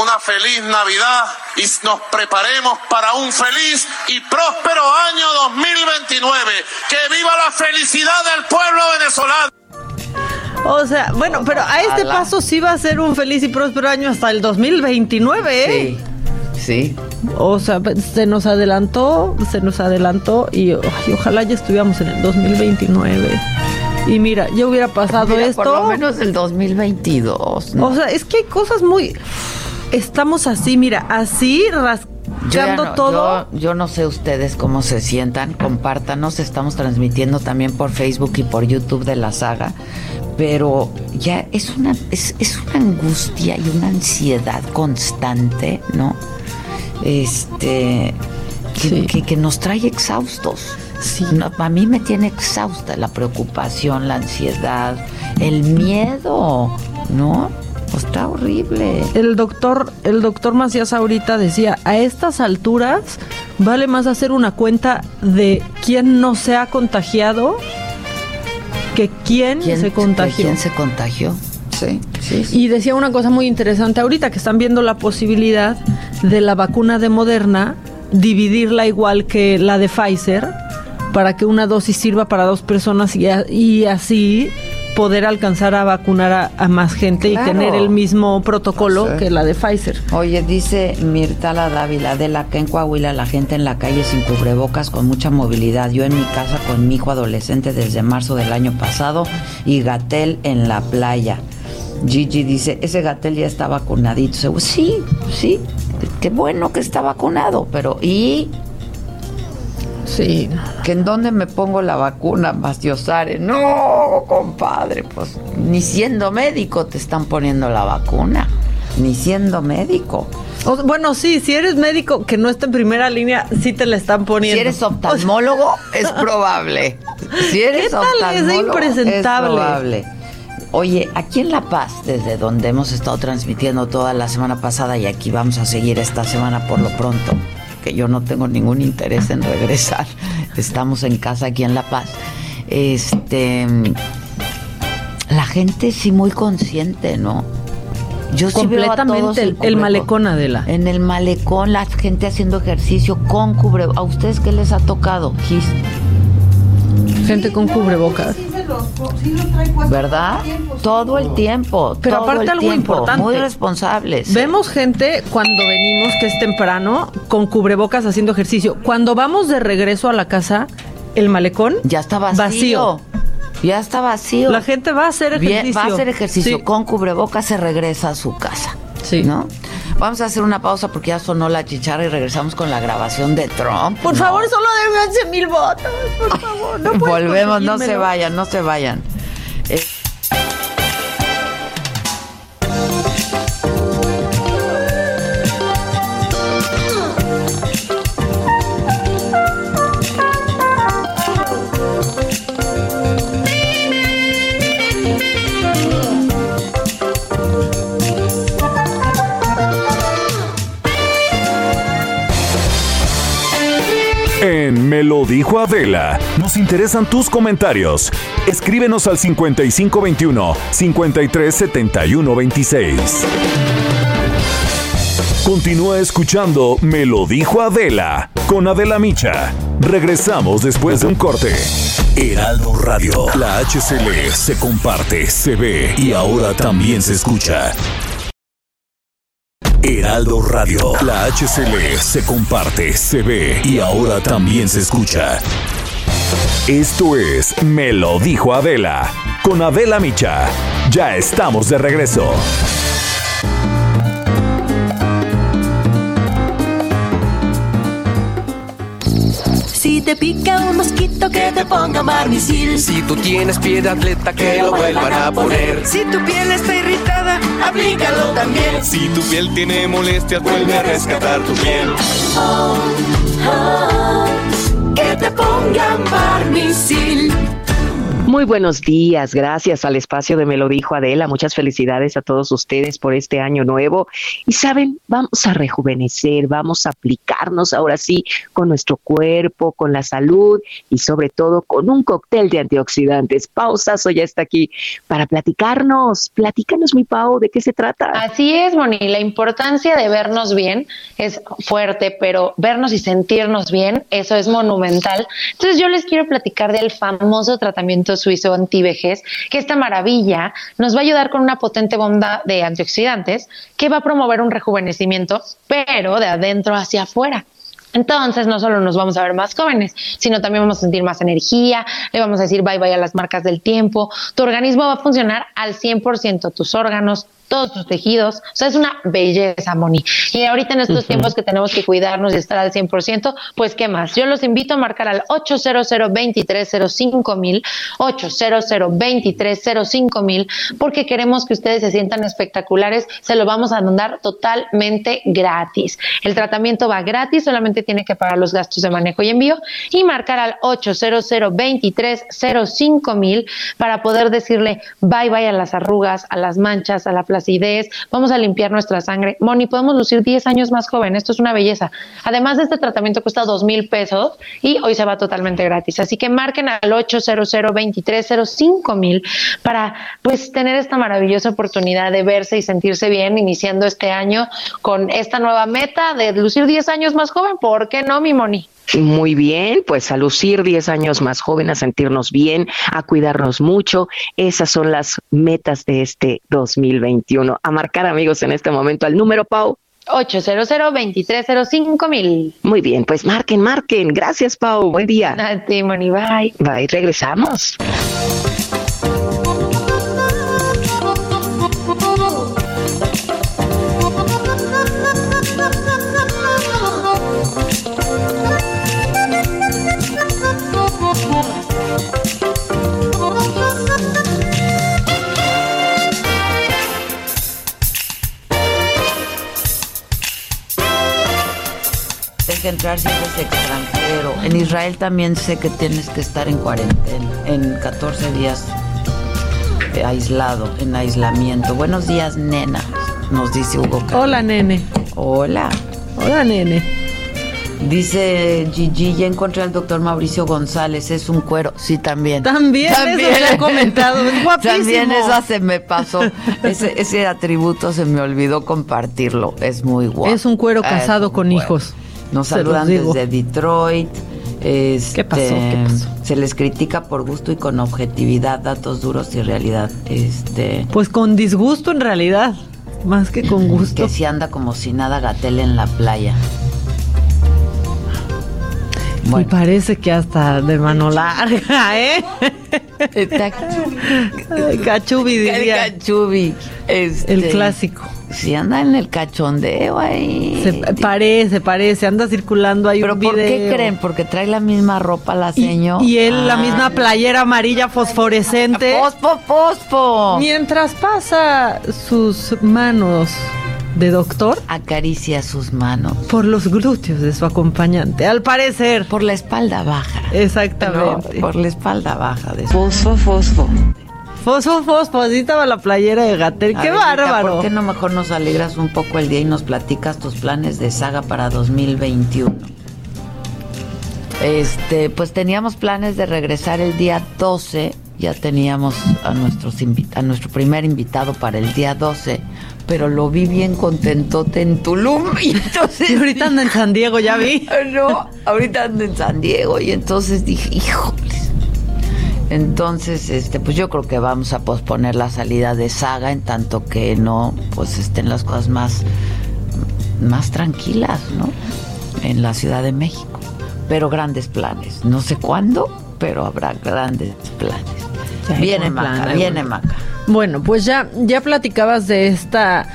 una feliz Navidad y nos preparemos para un feliz y próspero año 2029. Que viva la felicidad del pueblo venezolano. O sea, bueno, pero a este paso sí va a ser un feliz y próspero año hasta el 2029, ¿eh? Sí, sí. O sea, se nos adelantó, se nos adelantó y, ojalá ya estuviéramos en el 2029. Y mira, ya hubiera pasado esto. Por lo menos el 2022. O sea, es que hay cosas muy estamos así, mira, así rascando todo. Yo, no sé ustedes cómo se sientan, compártanos, estamos transmitiendo también por Facebook y por YouTube de la saga, pero ya es una, es, una angustia y una ansiedad constante, ¿no? Este, que, que, nos trae exhaustos. Sí. a mí me tiene exhausta la preocupación, la ansiedad, el miedo, ¿no? está horrible. El doctor, el doctor Macías ahorita decía, a estas alturas vale más hacer una cuenta de quién no se ha contagiado que quién, se contagió. ¿Quién se contagió? Sí, sí, Y decía una cosa muy interesante ahorita, que están viendo la posibilidad de la vacuna de Moderna, dividirla igual que la de Pfizer, para que una dosis sirva para dos personas y, y así poder alcanzar a vacunar a, más gente y tener el mismo protocolo que la de Pfizer. Oye, dice Mirtala Dávila, de la que en Coahuila la gente en la calle sin cubrebocas con mucha movilidad. Yo en mi casa con mi hijo adolescente desde marzo del año pasado y Gatel en la playa. Gigi dice, ese Gatel ya está vacunadito. Sí, sí, qué bueno que está vacunado, pero ¿y? Sí. ¿Que en dónde me pongo la vacuna, Mastiosare? No, compadre, pues ni siendo médico te están poniendo la vacuna. Ni siendo médico. bueno, sí, si eres médico que no está en primera línea, sí te la están poniendo. Si eres oftalmólogo, es [laughs] probable. Si eres ¿Qué tal? Es impresentable. Es probable. Oye, aquí en La Paz, desde donde hemos estado transmitiendo toda la semana pasada y aquí vamos a seguir esta semana por lo pronto, que yo no tengo ningún interés en regresar. [laughs] Estamos en casa aquí en La Paz. Este la gente sí muy consciente, ¿no? Yo sí veo a todos el, el, malecón Adela. En el malecón la gente haciendo ejercicio con cubrebocas. ¿A ustedes qué les ha tocado, Gis? Gente con cubrebocas. ¿Verdad? Todo el tiempo. Pero aparte algo importante. Muy responsables. Vemos gente cuando venimos, que es temprano, con cubrebocas haciendo ejercicio. Cuando vamos de regreso a la casa, el malecón ya está vacío. Ya está vacío. La gente va a hacer ejercicio. va a hacer ejercicio con cubrebocas, se regresa a su casa. Sí. ¿No? Vamos a hacer una pausa porque ya sonó la chicharra y regresamos con la grabación de Trump. Por favor, solo denme 11 mil votos. Por favor, no [laughs] Volvemos, no se vayan, no se vayan. Eh, Me lo dijo Adela. Nos interesan tus comentarios. Escríbenos al 5521 537126. Continúa escuchando Me lo dijo Adela con Adela Micha. Regresamos después de un corte. Heraldo Radio, la HCL se comparte, se ve y ahora también se escucha. Heraldo Radio. La HCL se comparte, se ve y ahora también se escucha. Esto es Me lo dijo Adela. Con Adela Micha. Ya estamos de regreso. Si te pica un mosquito que te ponga marmisil. Si tú tienes pie de atleta que lo vuelvan a poner. Si tu piel está irritada, aplícalo también. Si tu piel tiene molestias, vuelve a rescatar tu piel. Oh, oh, que te pongan barmisil. Muy buenos días, gracias al espacio de Me lo dijo Adela, muchas felicidades a todos ustedes por este año nuevo. Y saben, vamos a rejuvenecer, vamos a aplicarnos ahora sí con nuestro cuerpo, con la salud y sobre todo con un cóctel de antioxidantes. Pausazo ya está aquí para platicarnos. Platícanos, mi Pau, ¿de qué se trata? Así es, Moni, la importancia de vernos bien es fuerte, pero vernos y sentirnos bien, eso es monumental. Entonces yo les quiero platicar del famoso tratamiento suizo antivejez, que esta maravilla nos va a ayudar con una potente bomba de antioxidantes que va a promover un rejuvenecimiento, pero de adentro hacia afuera. Entonces, no solo nos vamos a ver más jóvenes, sino también vamos a sentir más energía, le vamos a decir bye bye a las marcas del tiempo, tu organismo va a funcionar al 100%, tus órganos, todos tus tejidos. O sea, es una belleza, Moni. Y ahorita en estos tiempos que tenemos que cuidarnos y estar al 100%, pues, ¿qué más? Yo los invito a marcar al 800 2305 mil, 800 2305 mil, porque queremos que ustedes se sientan espectaculares. Se lo vamos a mandar totalmente gratis. El tratamiento va gratis, solamente tiene que pagar los gastos de manejo y envío y marcar al 800 2305 mil para poder decirle bye bye a las arrugas, a las manchas, a la ideas, vamos a limpiar nuestra sangre. Moni, podemos lucir 10 años más joven, esto es una belleza. Además de este tratamiento cuesta 2 mil pesos y hoy se va totalmente gratis. Así que marquen al 800 2305 mil para pues tener esta maravillosa oportunidad de verse y sentirse bien iniciando este año con esta nueva meta de lucir 10 años más joven. ¿Por qué no, mi Moni? Muy bien, pues a lucir 10 años más joven, a sentirnos bien, a cuidarnos mucho. Esas son las metas de este 2021. A marcar amigos en este momento al número Pau. 800 mil. Muy bien, pues marquen, marquen. Gracias, Pau. Buen día. A ti, Moni. Bye. Bye, regresamos. que entrar si eres. En Israel también sé que tienes que estar en cuarentena, en 14 días eh, aislado, en aislamiento. Buenos días, nena, nos dice Hugo. Hola, nene. Hola. Hola, nene. Dice Gigi, ya encontré al doctor Mauricio González, es un cuero. Sí, también. También, también. Eso ha comentado, es [laughs] guapísimo. También esa se me pasó. Ese, ese atributo se me olvidó compartirlo. Es muy guapo. Es un cuero casado con hijos. Nos saludan desde Detroit. Este, ¿Qué pasó? ¿Qué pasó? Se les critica por gusto y con objetividad, datos duros y realidad. Este, pues con disgusto en realidad, más que con gusto. Que si anda como si nada Gatel en la playa. Y parece que hasta de mano larga, ¿eh? cachubi diría. El cachubi. Este, el clásico. Si anda en el cachondeo ahí. Se parece, parece, anda circulando ahí ¿Pero un por video. qué creen? Porque trae la misma ropa la seño. Y él la misma playera amarilla fosforescente. Pospo, pospo. Mientras pasa sus manos de doctor Acaricia sus manos. por los glúteos de su acompañante, al parecer. Por la espalda baja. Exactamente. No, por la espalda baja. De Fosfo, fosfo. Fosfo, fosfo, así estaba la playera de Gatel. ¡Qué ver, bárbaro! ¿Por qué no mejor nos alegras un poco el día y nos platicas tus planes de saga para 2021? Este, pues teníamos planes de regresar el día 12. Ya teníamos a, nuestros a nuestro primer invitado para el día 12, pero lo vi bien contentote en Tulum. [laughs] Y entonces. Y ahorita anda en San Diego, ya vi. [laughs] No, ahorita ando en San Diego y entonces dije, híjoles. Entonces, este, pues yo creo que vamos a posponer la salida de Saga en tanto que no, pues estén las cosas más, más tranquilas, ¿no? En la Ciudad de México. Pero grandes planes. No sé cuándo, pero habrá grandes planes. viene plan, Maca, viene Maca. Bueno, pues ya, ya platicabas de esta,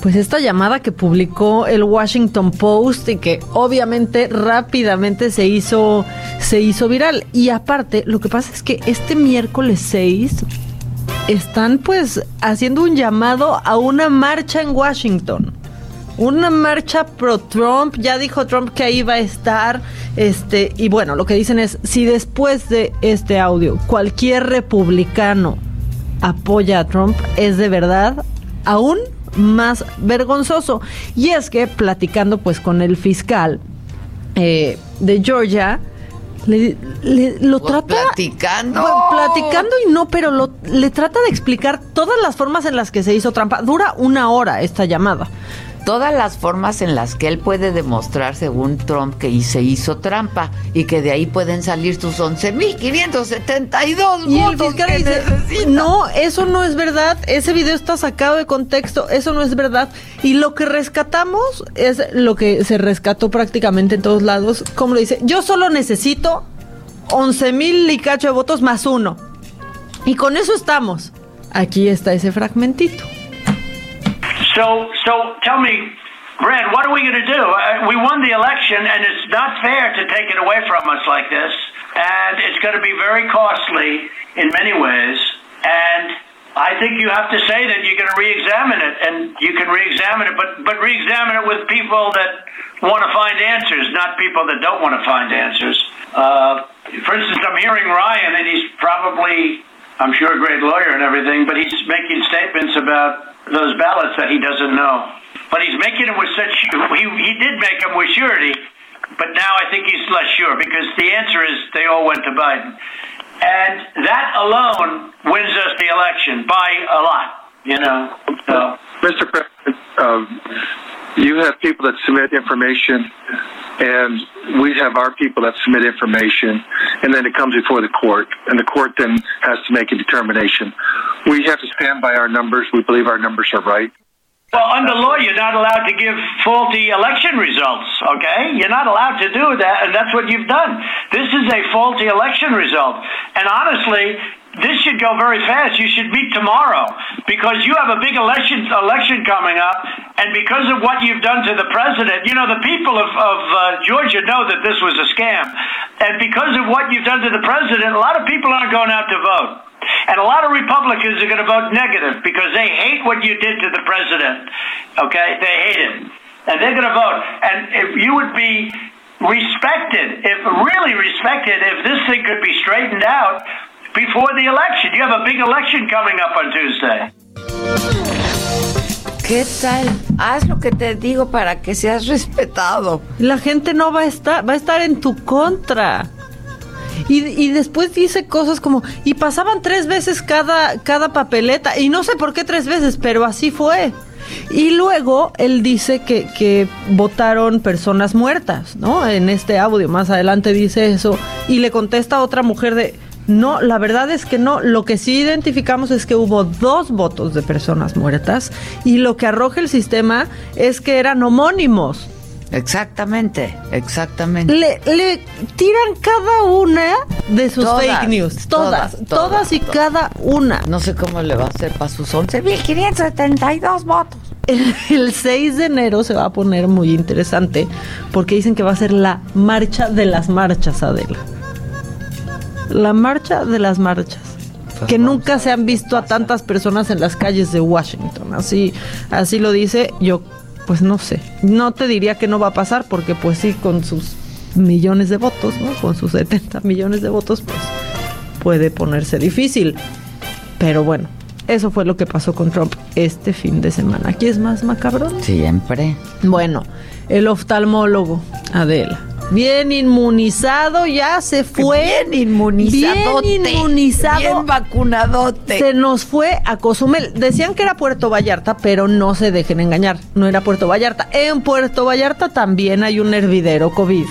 pues esta llamada que publicó el Washington Post y que obviamente rápidamente se hizo, se hizo viral. Y aparte, lo que pasa es que este miércoles 6 están pues haciendo un llamado a una marcha en Washington. Una marcha pro Trump, ya dijo Trump que ahí va a estar, este, y bueno, lo que dicen es, si después de este audio cualquier republicano apoya a Trump, es de verdad aún más vergonzoso. Y es que platicando pues con el fiscal eh, de Georgia, le, le- lo Pues, trata platicando. Platicando y no, pero lo- le trata de explicar todas las formas en las que se hizo trampa. Dura una hora esta llamada. Todas las formas en las que él puede demostrar, según Trump, que se hizo trampa y que de ahí pueden salir sus 11.572 Y el votos que dice, no, eso no es verdad, ese video está sacado de contexto, eso no es verdad. Y lo que rescatamos es lo que se rescató prácticamente en todos lados. Como lo dice, yo solo necesito 11 mil y cacho de votos más uno. Y con eso estamos. Aquí está ese fragmentito. So, so tell me, Brad, what are we going to do? Uh, we won the election, and it's not fair to take it away from us like this. And it's going to be very costly in many ways. And I think you have to say that you're going to re-examine it, and you can re-examine it, but but re-examine it with people that want to find answers, not people that don't want to find answers. Uh, for instance, I'm hearing Ryan, and he's probably, I'm sure, a great lawyer and everything, but he's making statements about those ballots that he doesn't know. But he's making them with such, he, he did make them with surety, but now I think he's less sure because the answer is they all went to Biden. And that alone wins us the election by a lot, you know. So. Mr. President, um, you have people that submit information, and we have our people that submit information, and then it comes before the court, and the court then has to make a determination. We have to stand by our numbers. We believe our numbers are right. Well, under law, you're not allowed to give faulty election results, okay? You're not allowed to do that, and that's what you've done. This is a faulty election result. And honestly, this should go very fast. You should meet tomorrow because you have a big election election coming up, and because of what you've done to the president, you know the people of, of uh, Georgia know that this was a scam, and because of what you've done to the president, a lot of people aren't going out to vote. And a lot of Republicans are going to vote negative because they hate what you did to the president. Okay? They hate it. And they're going to vote. And if you would be respected, if really respected, if this thing could be straightened out before the election. You have a big election coming up on Tuesday. ¿Qué tal? Haz lo que te digo para que seas respetado. La gente no va a estar, va a estar en tu contra. Y, y, después dice cosas como, y pasaban tres veces cada, cada papeleta, y no sé por qué tres veces, pero así fue. Y luego él dice que, que votaron personas muertas, ¿no? En este audio, más adelante dice eso, y le contesta a otra mujer de, no, la verdad es que no. Lo que sí identificamos es que hubo dos votos de personas muertas y lo que arroja el sistema es que eran homónimos. Exactamente, exactamente. Le, le tiran cada una de sus Todas, fake news. Todas, todas, todas, y todas. cada una. No sé cómo le va a hacer para sus 11.572 votos. El, el 6 de enero se va a poner muy interesante porque dicen que va a ser la marcha de las marchas, Adela. La marcha de las marchas. Que nunca se han visto a tantas personas en las calles de Washington. Así, así lo dice. Yo, pues no sé. No te diría que no va a pasar, porque pues sí, con sus millones de votos, ¿no? Con sus 70 millones de votos, pues puede ponerse difícil. Pero bueno, eso fue lo que pasó con Trump este fin de semana. ¿Aquí es más macabrón? Siempre. Bueno, el oftalmólogo, Adela. Bien inmunizado, ya se fue. Bien inmunizadote. Bien inmunizado. Bien vacunadote. Se nos fue a Cozumel. Decían que era Puerto Vallarta, pero no se dejen engañar. No era Puerto Vallarta. En Puerto Vallarta también hay un hervidero COVID.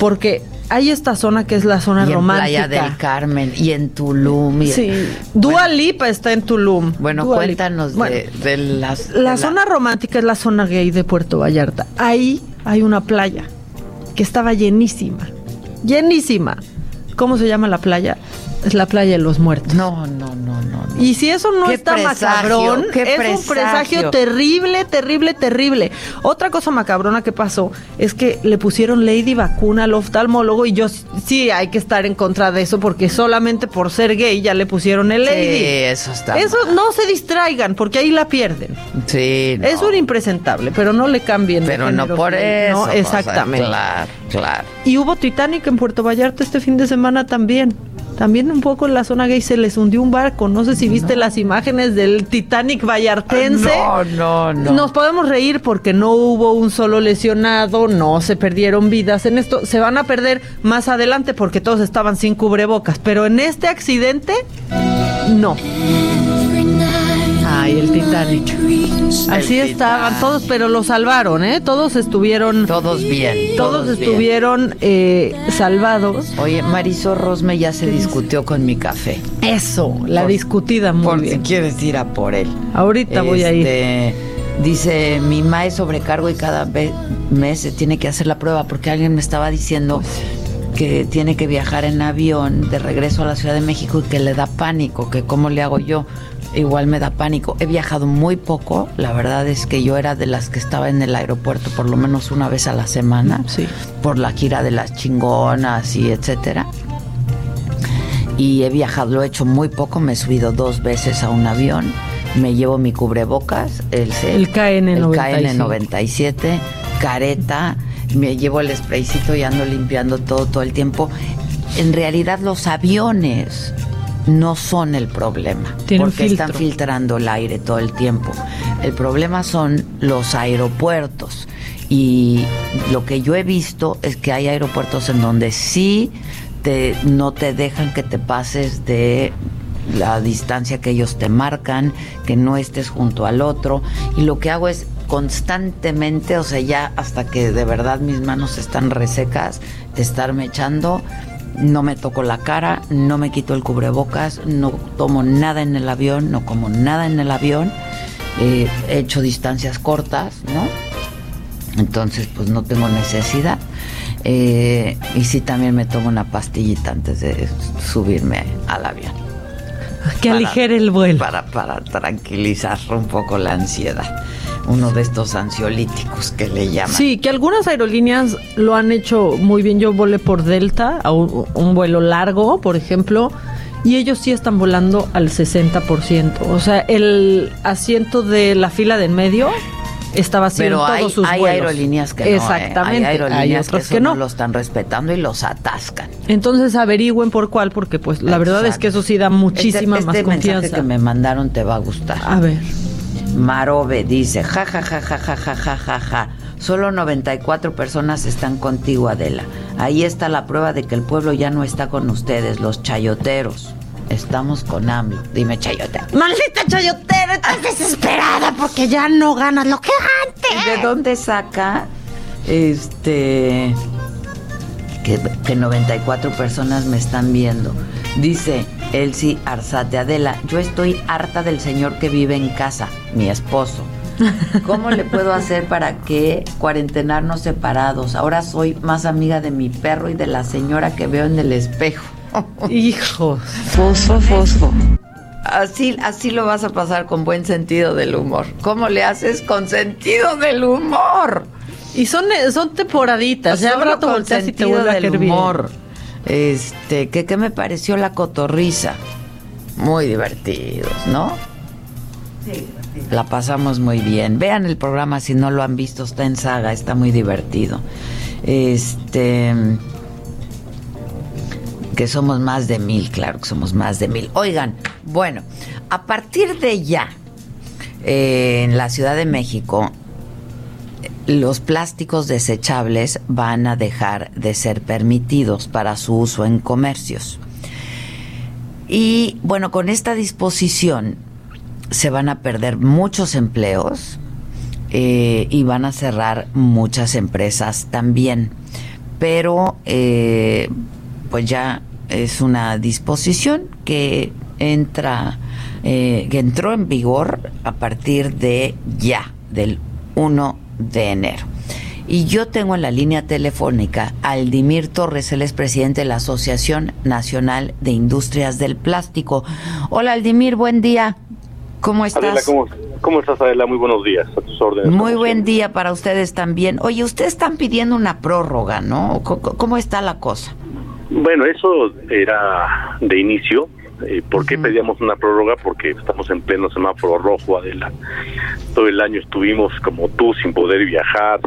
Porque hay esta zona que es la zona y en romántica. Playa del Carmen y en Tulum. Y Sí. Dua Lipa está en Tulum. Bueno, Dua cuéntanos Bueno, de, de las... La de zona romántica es la zona gay de Puerto Vallarta. Ahí hay una playa que estaba llenísima. Llenísima. ¿Cómo se llama la playa? Es la playa de los muertos. No, no, no, no. no. Y si eso no Qué está presagio, macabrón, es un presagio. terrible, terrible, terrible. Otra cosa macabrona que pasó es que le pusieron Lady vacuna al oftalmólogo y yo sí hay que estar en contra de eso porque solamente por ser gay ya le pusieron el Sí, Lady. eso está Eso no se distraigan porque ahí la pierden. Sí, no. Es un impresentable, pero no le cambien. de Pero no por sí, eso. No, o sea, exactamente. claro, claro. Y hubo Titanic en Puerto Vallarta este fin de semana también. También un poco en la zona gay se les hundió un barco. No sé si viste las imágenes del Titanic vallartense. No, no, no. Nos podemos reír porque no hubo un solo lesionado, no se perdieron vidas en esto. Se van a perder más adelante porque todos estaban sin cubrebocas. Pero en este accidente, no. Ay, el Titanic. Así El estaban Titanic. todos, pero lo salvaron, ¿eh? Todos estuvieron. Todos bien. Todos, estuvieron eh, salvados. Oye, Marisol Rosme ya se discutió con mi café. Eso, la Por- discutida muy Por bien. si quieres ir a por él. Ahorita voy a ir. Este, Dice, mi ma es sobrecargo y cada mes se tiene que hacer la prueba porque alguien me estaba diciendo que tiene que viajar en avión de regreso a la Ciudad de México y que le da pánico, que cómo le hago yo. Igual me da pánico. He viajado muy poco. La verdad es que yo era de las que estaba en el aeropuerto por lo menos una vez a la semana. Sí. Por la gira de las chingonas y etcétera y he viajado, lo he hecho muy poco, me he subido dos veces a un avión, me llevo mi cubrebocas, el, El KN95. el KN97, careta, me llevo el spraycito y ando limpiando todo todo el tiempo. En realidad los aviones no son el problema, Tienen porque están filtrando el aire todo el tiempo. El problema son los aeropuertos. Y lo que yo he visto es que hay aeropuertos en donde sí te, no te dejan que te pases de la distancia que ellos te marcan, que no estés junto al otro. Y lo que hago es constantemente, o sea, ya hasta que de verdad mis manos están resecas, de estarme echando, no me toco la cara, no me quito el cubrebocas, no tomo nada en el avión, no como nada en el avión, eh, he hecho distancias cortas, ¿no? Entonces, pues no tengo necesidad. Eh, y sí, también me tomo una pastillita antes de subirme al avión. Que Para- aligere el vuelo. Para, para tranquilizar un poco la ansiedad. Uno de estos ansiolíticos que le llaman. Sí, que algunas aerolíneas lo han hecho muy bien. Yo volé por Delta, a un, un vuelo largo, por ejemplo, y ellos sí están volando al 60%. O sea, el asiento de la fila de en medio estaba haciendo Pero todos sus hay vuelos. aerolíneas que no. ¿eh? Exactamente. Hay aerolíneas otros que, no. no lo están respetando y los atascan. Entonces averigüen por cuál, porque pues la verdad es que eso sí da muchísima este, más este confianza. mensaje que me mandaron te va a gustar. A ver. Marobe dice, ja, ja, ja, ja, ja, ja, ja, ja, ja. Solo 94 personas están contigo, Adela. Ahí está la prueba de que el pueblo ya no está con ustedes, los chayoteros. Estamos con AMLO. Dime, chayotero. Maldita chayotera, estás desesperada porque ya no ganas lo que antes. ¿De dónde saca este que, que 94 personas me están viendo? Dice Elsie Arzate Adela, yo estoy harta del señor que vive en casa, mi esposo. ¿Cómo le puedo hacer para que cuarentenarnos separados? Ahora soy más amiga de mi perro y de la señora que veo en el espejo. [laughs] Hijo. Fosfo, fosfo. Así, así lo vas a pasar con buen sentido del humor. ¿Cómo le haces con sentido del humor? Y son, son temporaditas, ya rato con volteas y te sentido del bien. Este, ¿qué, ¿qué me pareció la cotorriza? Muy divertidos, ¿no? Sí, La pasamos muy bien. Vean el programa si no lo han visto, está en saga, está muy divertido. Este que somos más de mil, claro que somos más de mil. Oigan, bueno, a partir de ya, eh, en la Ciudad de México, los plásticos desechables van a dejar de ser permitidos para su uso en comercios. Y bueno, con esta disposición se van a perder muchos empleos eh, y van a cerrar muchas empresas también. Pero eh, pues ya es una disposición que entra, eh, que entró en vigor a partir de ya, del 1 de enero. Y yo tengo en la línea telefónica a Aldimir Torres, él es presidente de la Asociación Nacional de Industrias del Plástico. Hola Aldimir, buen día. ¿Cómo estás? Adela, ¿cómo, cómo estás, Adela? Muy buenos días, a tus órdenes. Muy buen día para ustedes también. Oye, ustedes están pidiendo una prórroga, ¿no? ¿Cómo, cómo está la cosa? Bueno, eso era de inicio. Eh, ¿Por qué pedíamos una prórroga? Porque estamos en pleno semáforo rojo, Adela. Todo el año estuvimos como tú sin poder viajar.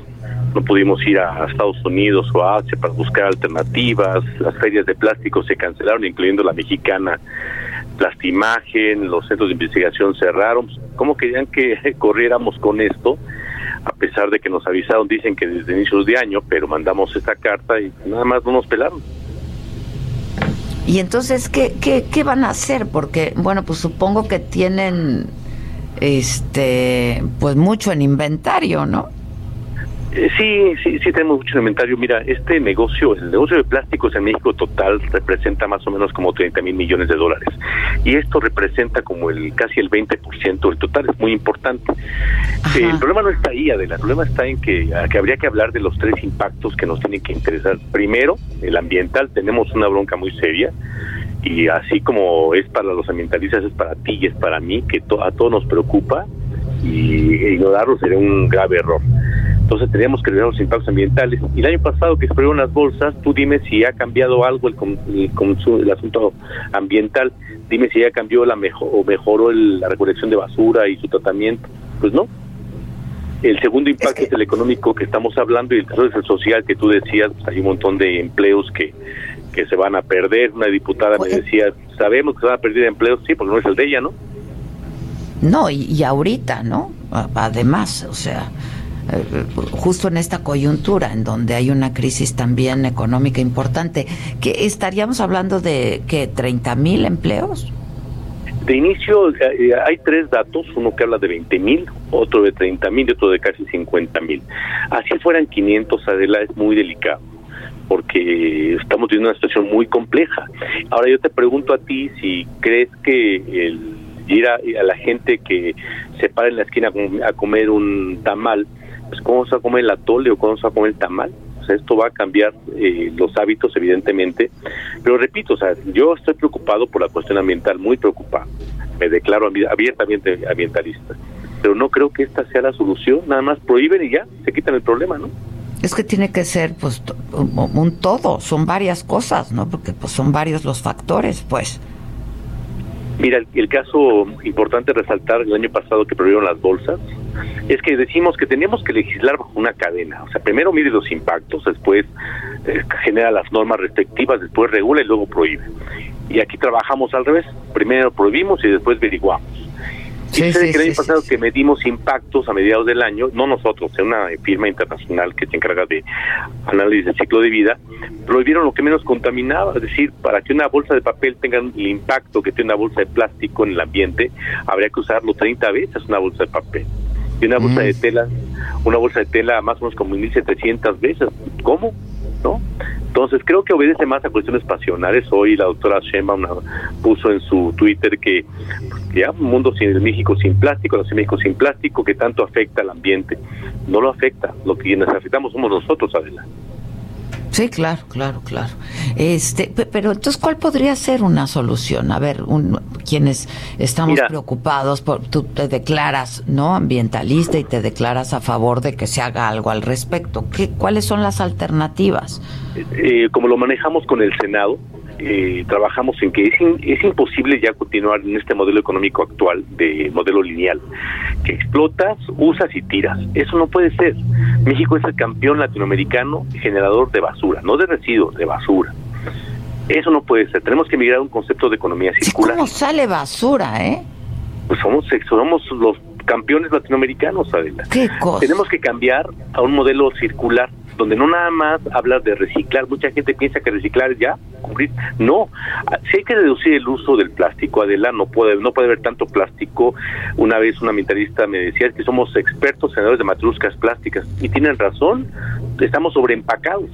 No pudimos ir a Estados Unidos o a Asia para buscar alternativas. Las ferias de plástico se cancelaron, incluyendo la mexicana Plastimagen. Los centros de investigación cerraron. ¿Cómo querían que [laughs] corriéramos con esto? A pesar de que nos avisaron, dicen que desde inicios de año, pero mandamos esta carta y nada más no nos pelaron. Y entonces, ¿qué, qué, qué van a hacer? Porque, bueno, pues supongo que tienen, este, pues mucho en inventario, ¿no? Eh, sí, sí, sí tenemos mucho inventario. Mira, este negocio, el negocio de plásticos en México total representa más o menos como 30 mil millones de dólares. Y esto representa como el casi el 20% del total, es muy importante. Eh, el problema no está ahí, Adela, el problema está en que, que habría que hablar de los tres impactos que nos tienen que interesar. Primero, el ambiental, tenemos una bronca muy seria y así como es para los ambientalistas, es para ti y es para mí, que to a todos nos preocupa y ignorarlo sería un grave error. Entonces teníamos que ver los impactos ambientales. Y el año pasado que se prohibieron las bolsas, tú dime si ha cambiado algo el, el, el asunto ambiental, dime si ya cambió la mejor o mejoró el, la recolección de basura y su tratamiento. Pues no. El segundo impacto es, que... es el económico que estamos hablando y el tercero es el social que tú decías, pues hay un montón de empleos que, que se van a perder. Una diputada me decía, sabemos que se van a perder empleos, sí, porque no es el de ella, ¿no? No, y, y ahorita, ¿no? Además, o sea, justo en esta coyuntura en donde hay una crisis también económica importante, que estaríamos hablando de que 30 mil empleos. De inicio eh, hay tres datos, uno que habla de 20 mil, otro de 30 mil y otro de casi 50 mil. Así fueran 500, Adela, es muy delicado porque estamos viviendo una situación muy compleja. Ahora yo te pregunto a ti si crees que el ir a la gente que se para en la esquina a comer un tamal, pues cómo se va a comer el atole o cómo se va a comer el tamal. O sea, esto va a cambiar eh, los hábitos, evidentemente. Pero repito, o sea, yo estoy preocupado por la cuestión ambiental, muy preocupado. Me declaro abiertamente ambientalista. Pero no creo que esta sea la solución. Nada más prohíben y ya, se quitan el problema, ¿no? Es que tiene que ser, pues, un todo. Son varias cosas, ¿no? Porque pues son varios los factores, pues. Mira, el, el, caso importante resaltar el año pasado que prohibieron las bolsas, es que decimos que tenemos que legislar bajo una cadena. O sea, primero mide los impactos, después eh, genera las normas respectivas, después regula y luego prohíbe. Y aquí trabajamos al revés. Primero prohibimos y después averiguamos. Sí, sí, que el año pasado que medimos impactos a mediados del año, no nosotros, una firma internacional que se encarga de análisis del ciclo de vida, prohibieron lo que menos contaminaba, es decir, para que una bolsa de papel tenga el impacto que tiene una bolsa de plástico en el ambiente, habría que usarlo 30 veces una bolsa de papel. Y una bolsa de mm. tela, una bolsa de tela más o menos como 1700 veces. ¿Cómo? ¿No? Entonces creo que obedece más a cuestiones pasionales. Hoy la doctora Shema puso en su Twitter que ya un mundo sin México sin plástico, no México sin plástico que tanto afecta al ambiente. No lo afecta, lo que nos afectamos somos nosotros, Adela. Sí, claro, claro, claro. Este, pero entonces, ¿cuál podría ser una solución? A ver, un, quienes estamos preocupados, por, tú te declaras, ¿no? Ambientalista y te declaras a favor de que se haga algo al respecto. ¿Qué, ¿Cuáles son las alternativas? Eh, como lo manejamos con el Senado, eh, trabajamos en que es, es imposible ya continuar en este modelo económico actual de modelo lineal, que explotas, usas y tiras. Eso no puede ser. México es el campeón latinoamericano generador de basura, no de residuos, de basura. Eso no puede ser. Tenemos que migrar a un concepto de economía circular. ¿Cómo sale basura, eh? Pues somos, somos los campeones latinoamericanos, Adela. ¿Qué cosa? Tenemos que cambiar a un modelo circular donde no nada más hablas de reciclar, mucha gente piensa que reciclar ya cubrir, no, si hay que reducir el uso del plástico, Adela, no puede, no puede haber tanto plástico, una vez una ambientalista me decía que somos expertos generadores de matruscas plásticas, y tienen razón, estamos sobreempacados,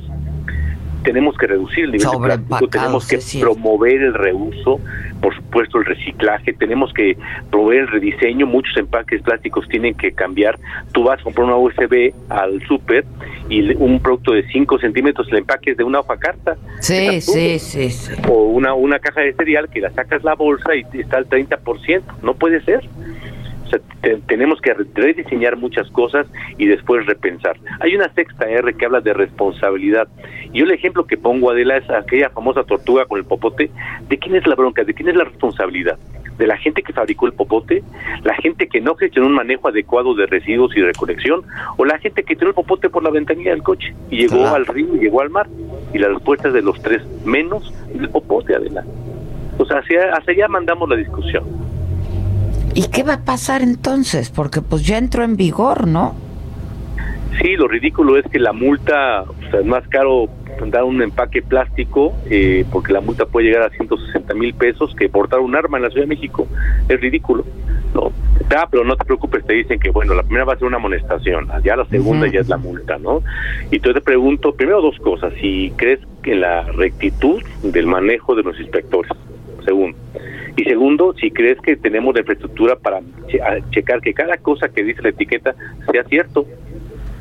tenemos que reducir el nivel de plástico, tenemos que promover el reuso, por supuesto el reciclaje, tenemos que promover el rediseño, muchos empaques plásticos tienen que cambiar, tú vas a comprar una USB al súper y un producto de 5 centímetros, el empaque es de una hoja carta. Sí, sí, sí, sí, O una, una caja de cereal que la sacas la bolsa y está al 30%, no puede ser tenemos que rediseñar muchas cosas y después repensar. Hay una sexta R que habla de responsabilidad. Yo el ejemplo que pongo, Adela, es aquella famosa tortuga con el popote. ¿De quién es la bronca? ¿De quién es la responsabilidad? ¿De la gente que fabricó el popote? ¿La gente que no gestionó un manejo adecuado de residuos y recolección? ¿O la gente que tiró el popote por la ventanilla del coche y llegó al río y llegó al mar? Y la respuesta es de los tres, menos el popote, Adela. O sea, hacia, hacia allá mandamos la discusión. ¿Y qué va a pasar entonces? Porque pues ya entró en vigor, ¿no? Sí, lo ridículo es que la multa, o sea, es más caro dar un empaque plástico, eh, porque la multa puede llegar a 160 mil pesos, que portar un arma en la Ciudad de México. Es ridículo. No, ah, pero no te preocupes, te dicen que, bueno, la primera va a ser una amonestación, ya la segunda ya es la multa, ¿no? Y entonces te pregunto, primero dos cosas, si crees que la rectitud del manejo de los inspectores, segundo. Y segundo, si crees que tenemos la infraestructura para checar que cada cosa que dice la etiqueta sea cierto.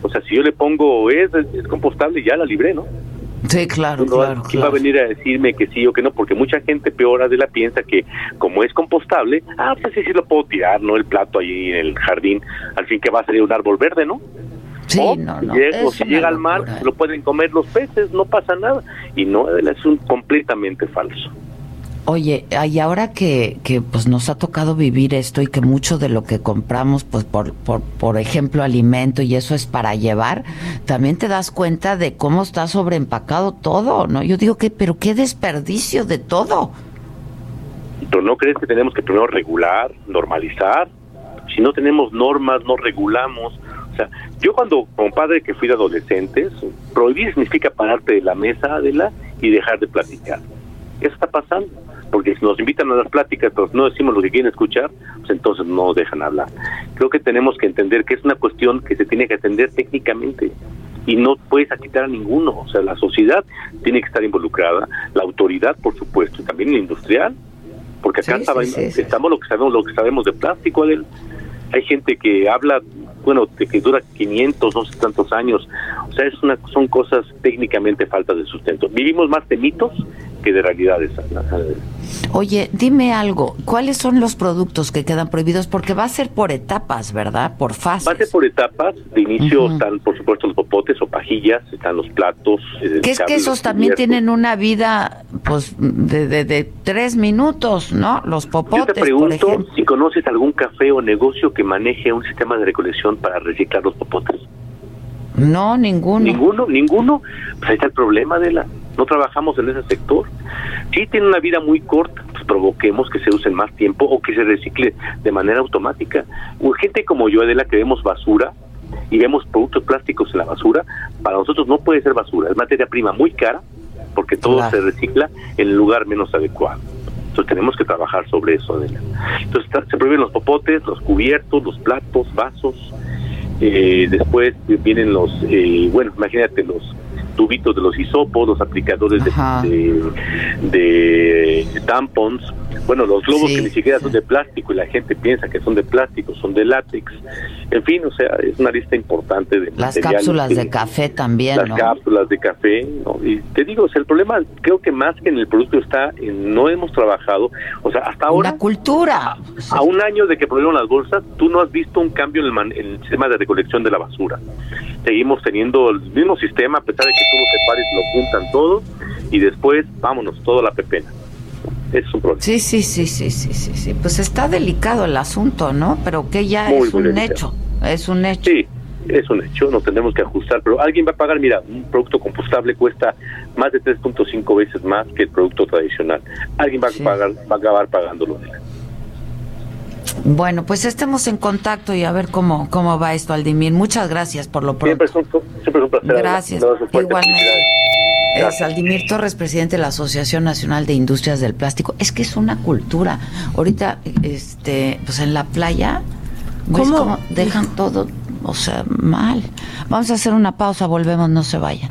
O sea, si yo le pongo es, es compostable, ya la libré, ¿no? Sí, claro, claro. ¿Quién va a venir a decirme que sí o que no? Porque mucha gente peor de la piensa que como es compostable, ah, pues sí, sí lo puedo tirar, ¿no? El plato ahí en el jardín, al fin que va a salir un árbol verde, ¿no? Sí, no, no. o si llega al mar, lo pueden comer los peces, no pasa nada. Y no, es un completamente falso. Oye, y ahora que, que pues nos ha tocado vivir esto y que mucho de lo que compramos, pues por, por, por ejemplo, alimento y eso es para llevar, también te das cuenta de cómo está sobreempacado todo, ¿no? Yo digo que, pero qué desperdicio de todo. ¿Pero no crees que tenemos que primero regular, normalizar? Si no tenemos normas, no regulamos. O sea, yo cuando, como padre que fui de adolescentes, prohibir significa pararte de la mesa, de la y dejar de platicar. Eso está pasando porque si nos invitan a las pláticas, pero no decimos lo que quieren escuchar, pues entonces no dejan hablar. Creo que tenemos que entender que es una cuestión que se tiene que atender técnicamente y no puedes quitar a ninguno. O sea, la sociedad tiene que estar involucrada, la autoridad, por supuesto, y también la industrial, porque acá estamos lo que sabemos, lo que sabemos de plástico, Hay gente que habla, bueno, de que dura 500, no sé tantos años. O sea, es una, son cosas técnicamente faltas de sustento. Vivimos más de mitos Oye, dime algo, ¿cuáles son los productos que quedan prohibidos? Porque va a ser por etapas, ¿verdad? Por fases. Va a ser por etapas. De inicio están, por supuesto, los popotes o pajillas, están los platos. Eh, que es que esos también tienen una vida, pues, de, de, tres minutos, ¿no? Los popotes, Yo te pregunto si conoces algún café o negocio que maneje un sistema de recolección para reciclar los popotes. No, ninguno. Ninguno, ninguno. Pues ahí está el problema de la no trabajamos en ese sector. Si tiene una vida muy corta, pues provoquemos que se usen más tiempo o que se recicle de manera automática. O gente como yo, Adela, que vemos basura y vemos productos plásticos en la basura, para nosotros no puede ser basura, es materia prima muy cara porque todo se recicla en el lugar menos adecuado. Entonces tenemos que trabajar sobre eso, Adela. Entonces se prohíben los popotes, los cubiertos, los platos, vasos. Eh, después vienen los, eh, bueno, imagínate los tubitos de los hisopos, los aplicadores de, de, tampons, bueno, los globos que ni siquiera son de plástico y la gente piensa que son de plástico, son de látex. En fin, o sea, es una lista importante de Las cápsulas de café también, Las cápsulas de café, ¿no? Y te digo, o sea, el problema creo que más que en el producto está en no hemos trabajado, o sea, hasta ahora... La cultura. A, un año de que prohibieron las bolsas, tú no has visto un cambio en el, en el sistema de recolección de la basura. Seguimos teniendo el mismo sistema, a pesar de que tú lo juntan todo y después, vámonos, toda la pepena. Es un problema. Sí, sí, sí, sí, sí, sí, sí. Pues está delicado el asunto, ¿no? Pero que ya es un hecho. Es un hecho. Sí, es un hecho, nos tendremos que ajustar, pero alguien va a pagar, mira, un producto compostable cuesta más de 3.5 veces más que el producto tradicional. Alguien va a pagar, va a acabar pagándolo. Bueno, pues estemos en contacto y a ver cómo, cómo va esto, Aldimir. Muchas gracias por lo pronto. Siempre siempre es un placer. Gracias. Igualmente. Es Aldimir Torres, presidente de la Asociación Nacional de Industrias del Plástico. Es que es una cultura. Ahorita, este, pues en la playa, ¿cómo dejan todo, o sea, mal? Vamos a hacer una pausa, volvemos, no se vayan.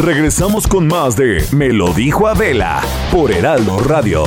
Regresamos con más de Me lo dijo Adela por Heraldo Radio.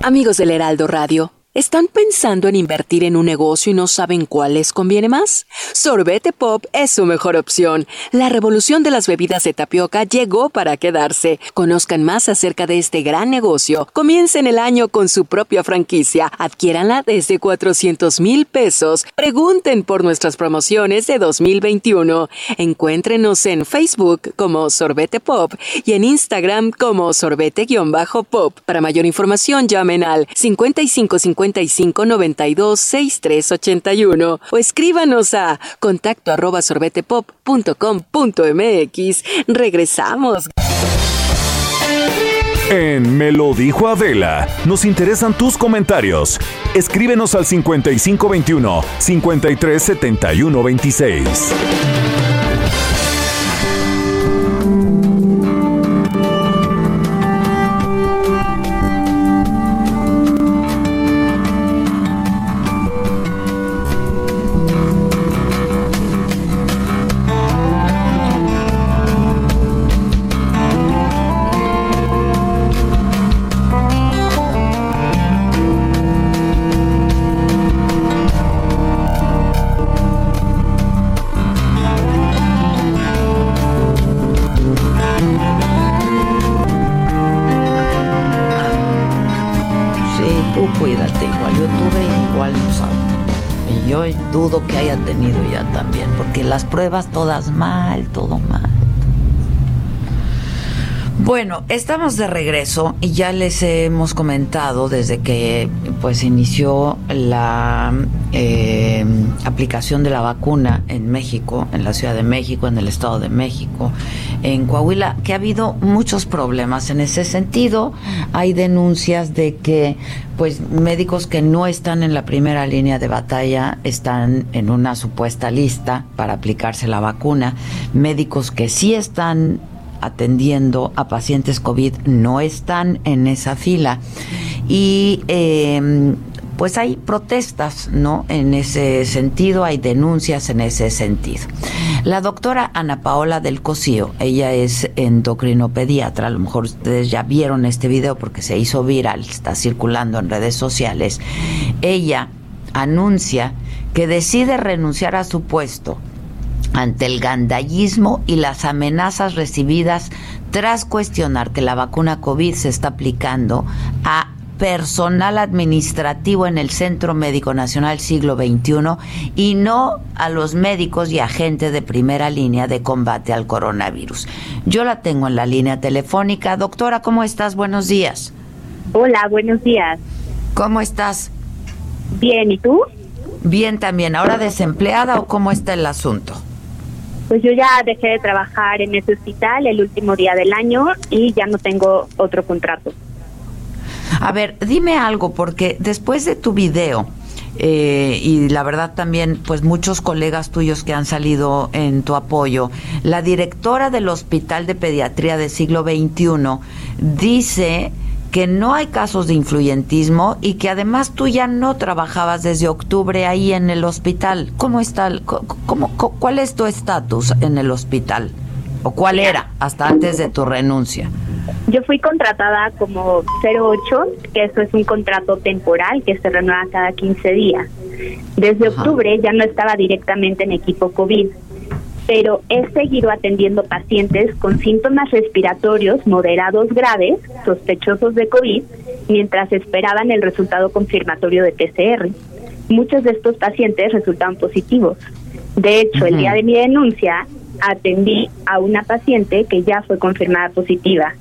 Amigos del Heraldo Radio. ¿Están pensando en invertir en un negocio y no saben cuál les conviene más? Sorbete Pop es su mejor opción. La revolución de las bebidas de tapioca llegó para quedarse. Conozcan más acerca de este gran negocio. Comiencen el año con su propia franquicia. Adquiéranla desde 400 mil pesos. Pregunten por nuestras promociones de 2021. Encuéntrenos en Facebook como Sorbete Pop y en Instagram como sorbete-pop. Para mayor información llamen al 5550 55 92 6381 o escríbanos a contacto arroba sorbetepop.com.mx. Regresamos. En Me lo dijo Adela, nos interesan tus comentarios. Escríbenos al 5521 537126. Pruebas todas mal, todo mal. Bueno, estamos de regreso y ya les hemos comentado desde que pues inició la eh, aplicación de la vacuna en México, en la Ciudad de México, en el Estado de México, en Coahuila, que ha habido muchos problemas en ese sentido. Hay denuncias de que pues médicos que no están en la primera línea de batalla están en una supuesta lista para aplicarse la vacuna, médicos que sí están atendiendo a pacientes COVID no están en esa fila. Y em, pues hay protestas, ¿no? En ese sentido, hay denuncias en ese sentido. La doctora Ana Paola del Cosío, ella es endocrinopediatra, a lo mejor ustedes ya vieron este video porque se hizo viral, está circulando en redes sociales. Ella anuncia que decide renunciar a su puesto ante el gandallismo y las amenazas recibidas tras cuestionar que la vacuna COVID se está aplicando a personal administrativo en el Centro Médico Nacional Siglo XXI y no a los médicos y agentes de primera línea de combate al coronavirus. Yo la tengo en la línea telefónica. Doctora, ¿cómo estás? Buenos días. Hola, buenos días. ¿Cómo estás? Bien, ¿y tú? Bien también. ¿Ahora desempleada o cómo está el asunto? Pues yo ya dejé de trabajar en ese hospital el último día del año y ya no tengo otro contrato. A ver, dime algo, porque después de tu video, eh, y la verdad también, pues muchos colegas tuyos que han salido en tu apoyo, la directora del Hospital de Pediatría del siglo XXI dice que no hay casos de influyentismo y que además tú ya no trabajabas desde octubre ahí en el hospital. ¿Cómo está? cómo, ¿Cuál es tu estatus en el hospital? ¿O cuál era hasta antes de tu renuncia? Yo fui contratada como 08, que eso es un contrato temporal que se renueva cada 15 días. Desde octubre ya no estaba directamente en equipo COVID pero he seguido atendiendo pacientes con síntomas respiratorios moderados graves, sospechosos de COVID, mientras esperaban el resultado confirmatorio de PCR. Muchos de estos pacientes resultaron positivos. De hecho, el día de mi denuncia atendí a una paciente que ya fue confirmada positiva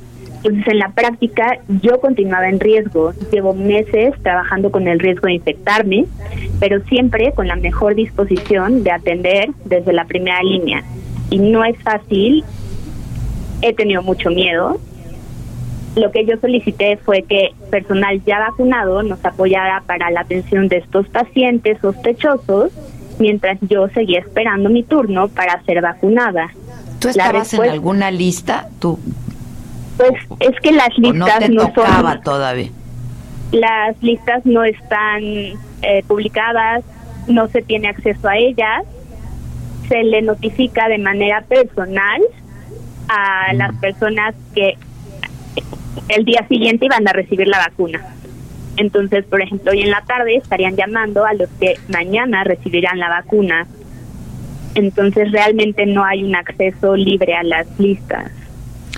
entonces, en la práctica, yo continuaba en riesgo. Llevo meses trabajando con el riesgo de infectarme, pero siempre con la mejor disposición de atender desde la primera línea. Y no es fácil. He tenido mucho miedo. Lo que yo solicité fue que personal ya vacunado nos apoyara para la atención de estos pacientes sospechosos mientras yo seguía esperando mi turno para ser vacunada. ¿Tú estabas en alguna lista? ¿Tú pues es que las listas no, son todavía. Las listas no están eh, publicadas, no se tiene acceso a ellas. Se le notifica de manera personal a las personas que el día siguiente iban a recibir la vacuna. Entonces, por ejemplo, hoy en la tarde estarían llamando a los que mañana recibirán la vacuna. Entonces, realmente no hay un acceso libre a las listas.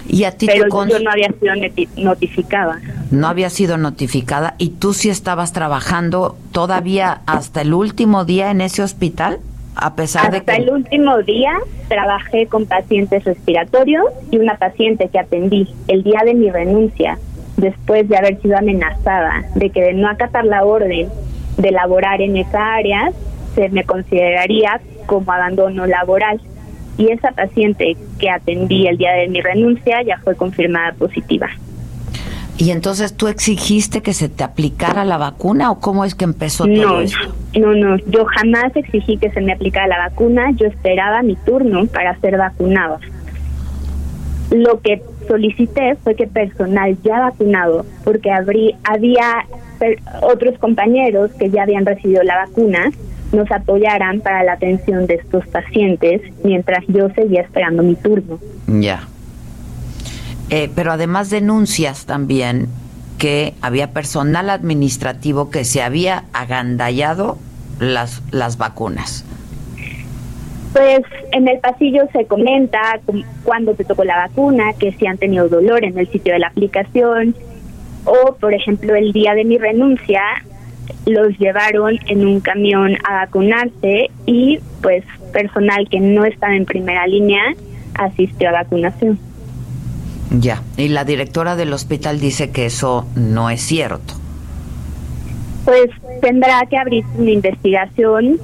Y a ti Pero yo no había sido notificada. No había sido notificada y tú sí estabas trabajando todavía hasta el último día en ese hospital, a pesar hasta de que el último día trabajé con pacientes respiratorios y una paciente que atendí el día de mi renuncia, después de haber sido amenazada de que de no acatar la orden de laborar en esa área se me consideraría como abandono laboral y esa paciente que atendí el día de mi renuncia ya fue confirmada positiva. ¿Y entonces tú exigiste que se te aplicara la vacuna o cómo es que empezó todo esto? No, no, yo jamás exigí que se me aplicara la vacuna, yo esperaba mi turno para ser vacunado. Lo que solicité fue que personal ya vacunado, porque había otros compañeros que ya habían recibido la vacuna, nos apoyaran para la atención de estos pacientes mientras yo seguía esperando mi turno. Ya. Eh, pero además denuncias también que había personal administrativo que se había agandallado las, las vacunas. Pues en el pasillo se comenta cuando te tocó la vacuna, que si han tenido dolor en el sitio de la aplicación, o por ejemplo el día de mi renuncia los llevaron en un camión a vacunarse y pues personal que no estaba en primera línea asistió a vacunación. Ya, y la directora del hospital dice que eso no es cierto. Pues tendrá que abrir una investigación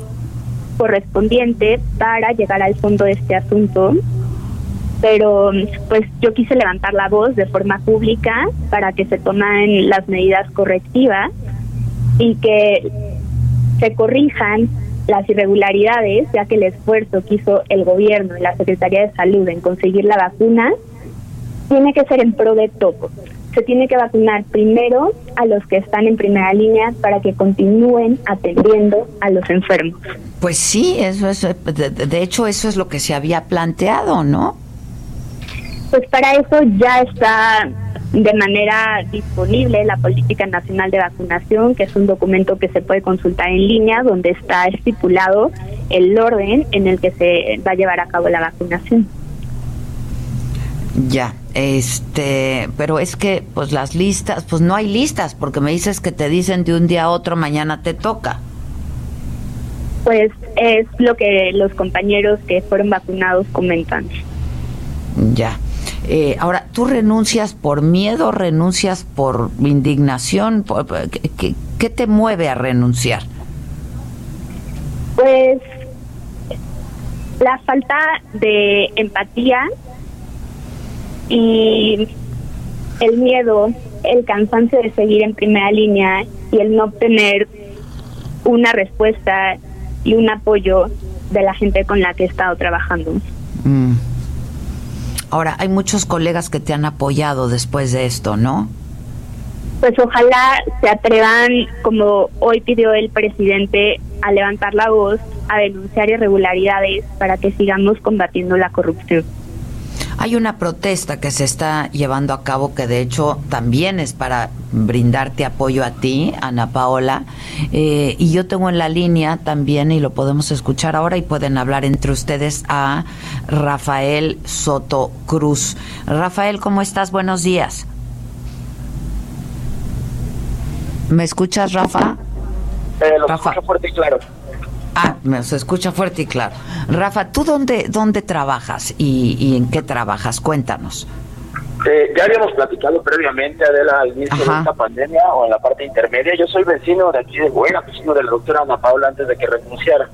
correspondiente para llegar al fondo de este asunto. Pero pues yo quise levantar la voz de forma pública para que se tomen las medidas correctivas y que se corrijan las irregularidades, ya que el esfuerzo que hizo el gobierno y la Secretaría de Salud en conseguir la vacuna tiene que ser en pro de todo. Se tiene que vacunar primero a los que están en primera línea para que continúen atendiendo a los enfermos. Pues sí, eso es, de, de hecho eso es lo que se había planteado, ¿no? Pues para eso ya está de manera disponible la Política Nacional de Vacunación, que es un documento que se puede consultar en línea, donde está estipulado el orden en el que se va a llevar a cabo la vacunación. Ya, este, pero es que pues las listas, pues no hay listas, porque me dices que te dicen de un día a otro mañana te toca. Pues es lo que los compañeros que fueron vacunados comentan. Ya. Eh, ahora, ¿tú renuncias por miedo, renuncias por indignación? ¿Qué, qué te mueve a renunciar? Pues la falta de empatía y el miedo, el cansancio de seguir en primera línea y el no obtener una respuesta y un apoyo de la gente con la que he estado trabajando. Mm. Ahora, hay muchos colegas que te han apoyado después de esto, ¿no? Pues ojalá se atrevan, como hoy pidió el presidente, a levantar la voz, a denunciar irregularidades para que sigamos combatiendo la corrupción. Hay una protesta que se está llevando a cabo que de hecho también es para brindarte apoyo a ti, Ana Paola. Eh, y yo tengo en la línea también, y lo podemos escuchar ahora, y pueden hablar entre ustedes a Rafael Soto Cruz. Rafael, ¿cómo estás? Buenos días. ¿Me escuchas, Rafa? Eh, lo Rafa. fuerte y claro. Ah, me se escucha fuerte y claro. Rafa, ¿tú dónde, dónde trabajas y, en qué trabajas? Cuéntanos. Eh, ya habíamos platicado previamente, Adela, al inicio de esta pandemia o en la parte intermedia. Yo soy vecino de aquí de Buena, vecino de la doctora Ana Paula antes de que renunciara.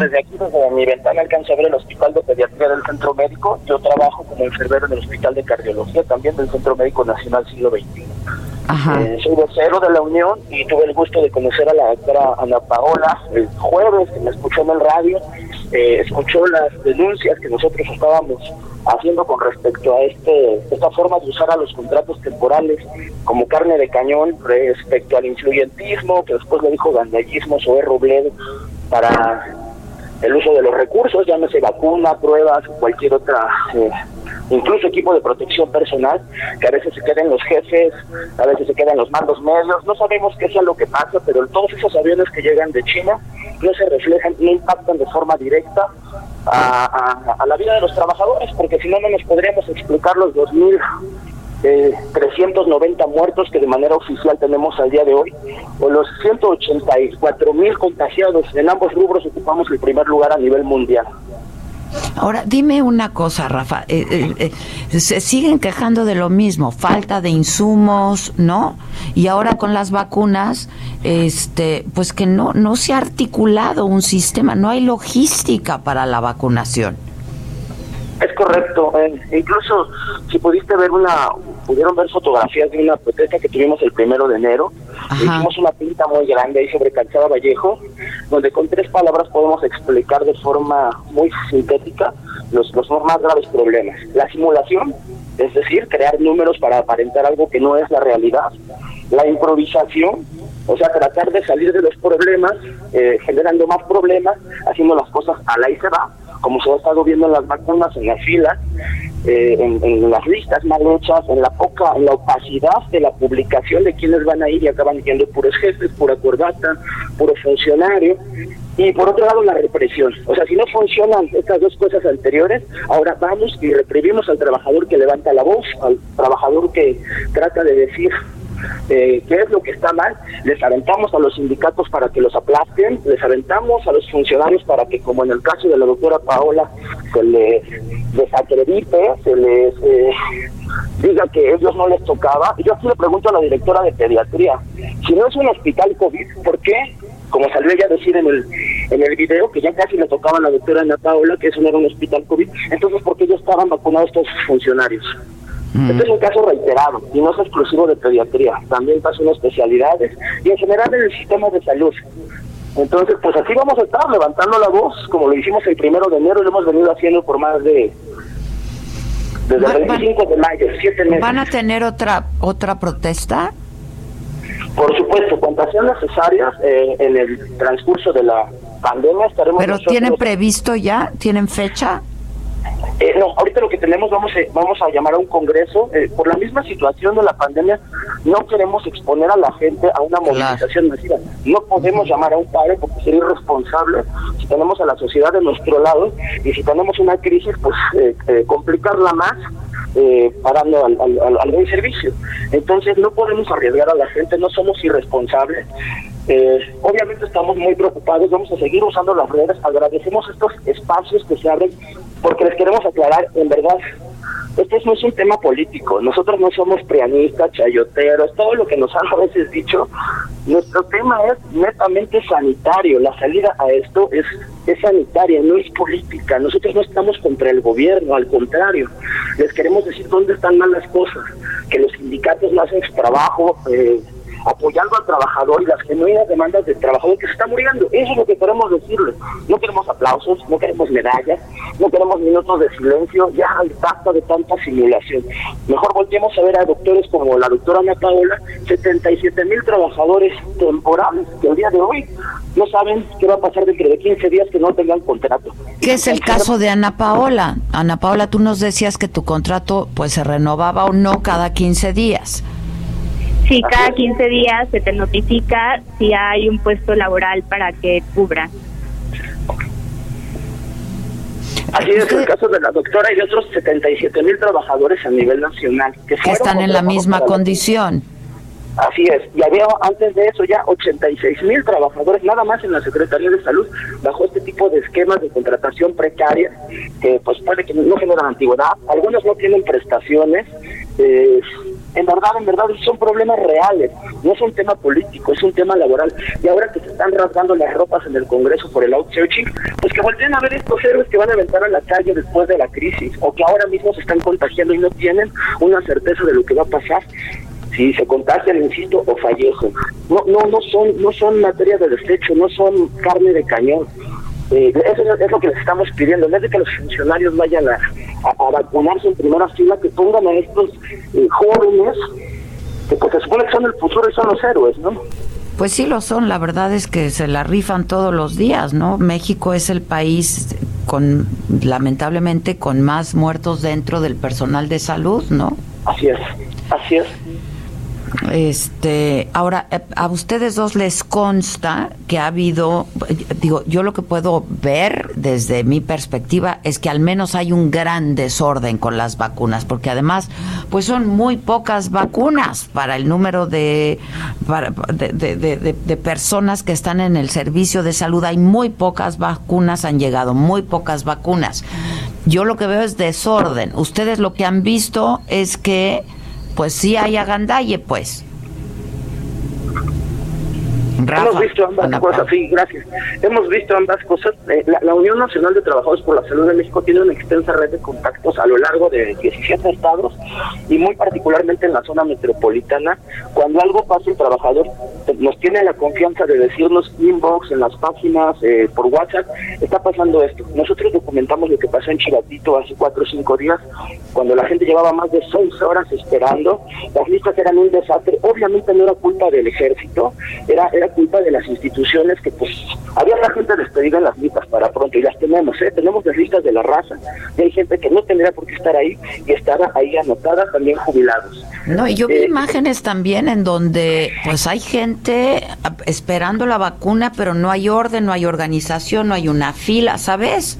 Desde aquí, desde mi ventana, alcanzo a ver el hospital de pediatría del centro médico. Yo trabajo como enfermero en el hospital de cardiología, también del Centro Médico Nacional Siglo XXI. Eh, soy vocero de la Unión y tuve el gusto de conocer a la doctora Ana Paola el jueves, que me escuchó en el radio, eh, escuchó las denuncias que nosotros estábamos haciendo con respecto a este esta forma de usar a los contratos temporales como carne de cañón respecto al influyentismo, que después le dijo gandallismo o Robledo para el uso de los recursos, llámese vacuna, pruebas, cualquier otra eh, incluso equipo de protección personal, que a veces se quedan los jefes, a veces se quedan los mandos medios, no sabemos qué es lo que pasa, pero todos esos aviones que llegan de China no se reflejan, no impactan de forma directa a, a, la vida de los trabajadores, porque si no, no nos podríamos explicar los 2.000 eh, 390 muertos que de manera oficial tenemos al día de hoy, o los 184 mil contagiados. En ambos rubros ocupamos el primer lugar a nivel mundial. Ahora, dime una cosa, Rafa. Eh, eh, eh, se siguen quejando de lo mismo, falta de insumos, ¿no? Y ahora con las vacunas, este, pues que no, no se ha articulado un sistema, no hay logística para la vacunación. Es correcto. incluso si pudiste ver una, pudieron ver fotografías de una protesta que tuvimos el primero de enero. Hicimos una pinta muy grande ahí sobre Calzada Vallejo, donde con tres palabras podemos explicar de forma muy sintética los, los más graves problemas. La simulación, es decir, crear números para aparentar algo que no es la realidad. La improvisación, o sea, tratar de salir de los problemas, eh, generando más problemas, haciendo las cosas a la y se va como se ha estado viendo en las vacunas, en la fila, eh, en, las listas mal hechas, en la poca, en la opacidad de la publicación de quienes van a ir y acaban yendo puros jefes, pura corbata, puro funcionario. Y por otro lado, la represión. O sea, si no funcionan estas dos cosas anteriores, ahora vamos y reprimimos al trabajador que levanta la voz, al trabajador que trata de decir eh, qué es lo que está mal, les aventamos a los sindicatos para que los aplasten, les aventamos a los funcionarios para que, como en el caso de la doctora Paola, se les desacredite, se les eh, diga que ellos no les tocaba. Yo aquí le pregunto a la directora de pediatría, si no es un hospital COVID, ¿por qué? Como salió ella a decir en el, en el video, que ya casi le tocaba a la doctora Ana Paola, que eso no era un hospital COVID, entonces ¿por qué ya estaban vacunados estos funcionarios? Este es un caso reiterado y no es exclusivo de pediatría, también pasa en especialidades y en general en el sistema de salud. Entonces, pues así vamos a estar levantando la voz, como lo hicimos el primero de enero y lo hemos venido haciendo por más de desde el 25 de mayo, siete meses. ¿Van a tener otra otra protesta? Por supuesto, cuantas sean necesarias eh, en el transcurso de la pandemia estaremos. ¿Pero tienen previsto ya? ¿Tienen fecha? Eh, no, ahorita lo que tenemos, vamos a, vamos a llamar a un congreso. Eh, por la misma situación de la pandemia, no queremos exponer a la gente a una movilización masiva. No podemos llamar a un paro porque sería irresponsable si tenemos a la sociedad de nuestro lado y si tenemos una crisis, pues eh, complicarla más eh, parando al, al, algún servicio. Entonces no podemos arriesgar a la gente, no somos irresponsables. Eh, obviamente estamos muy preocupados, vamos a seguir usando las redes, agradecemos estos espacios que se abren porque les queremos aclarar, en verdad, este no es un tema político, nosotros no somos prianistas, chayoteros, todo lo que nos han a veces dicho, nuestro tema es netamente sanitario, la salida a esto es, es sanitaria, no es política, nosotros no estamos contra el gobierno, al contrario, les queremos decir dónde están mal las cosas, que los sindicatos no hacen su trabajo, eh, apoyando al trabajador y las genuinas demandas del trabajador que se está muriendo. Eso es lo que queremos decirles. No queremos aplausos, no queremos medallas, no queremos minutos de silencio, ya basta de tanta simulación. Mejor volteemos a ver a doctores como la doctora Ana Paola, 77 mil trabajadores temporales que el día de hoy no saben qué va a pasar dentro de 15 días que no tengan contrato. ¿Qué es el caso de Ana Paola? Ana Paola, tú nos decías que tu contrato pues se renovaba o no cada 15 días. Sí, cada 15 días se te notifica si hay un puesto laboral para que cubra. Así es el caso de la doctora y de otros 77 mil trabajadores a nivel nacional. Que, están en la misma condición. Así es, y había antes de eso ya 86 mil trabajadores, nada más en la Secretaría de Salud, bajo este tipo de esquemas de contratación precaria, que pues puede que no generan antigüedad, algunos no tienen prestaciones, eh, en verdad, en verdad, son problemas reales, no es un tema político, es un tema laboral. Y ahora que se están rasgando las ropas en el Congreso por el outsearching, pues que volteen a ver estos héroes que van a aventar a la calle después de la crisis, o que ahora mismo se están contagiando y no tienen una certeza de lo que va a pasar si se contagian, insisto, o fallecen. No, no, no son, no son materia de desecho, no son carne de cañón. Eh, eso es, lo que les estamos pidiendo, en vez de que los funcionarios vayan a, vacunarse en primera fila, que pongan a estos eh, jóvenes, que pues se supone que son el futuro y son los héroes, ¿no? Pues sí lo son, la verdad es que se la rifan todos los días, ¿no? México es el país con, lamentablemente, con más muertos dentro del personal de salud, ¿no? Así es, así es. Este, ahora, eh, a ustedes dos les consta que ha habido, digo, yo lo que puedo ver desde mi perspectiva es que al menos hay un gran desorden con las vacunas, porque además, pues son muy pocas vacunas para el número de, de, personas que están en el servicio de salud. Hay muy pocas vacunas, han llegado muy pocas vacunas. Yo lo que veo es desorden. Ustedes lo que han visto es que pues sí hay agandalle, pues. Hemos visto ambas cosas, sí, gracias. Hemos visto ambas cosas. Eh, la, Unión Nacional de Trabajadores por la Salud de México tiene una extensa red de contactos a lo largo de 17 estados y muy particularmente en la zona metropolitana. Cuando algo pasa, el trabajador nos tiene la confianza de decirnos inbox, en las páginas, eh, por WhatsApp, está pasando esto. Nosotros documentamos lo que pasó en Chivatito hace cuatro o cinco días, cuando la gente llevaba más de seis horas esperando. Las listas eran un desastre. Obviamente no era culpa del ejército, era, era culpa de las instituciones que pues había la gente despedida en las listas para pronto y las tenemos, ¿eh? tenemos las listas de la raza y hay gente que no tendría por qué estar ahí y estaba ahí anotada también jubilados. No, y yo vi eh, imágenes también en donde pues hay gente esperando la vacuna, pero no hay orden, no hay organización, no hay una fila, ¿sabes?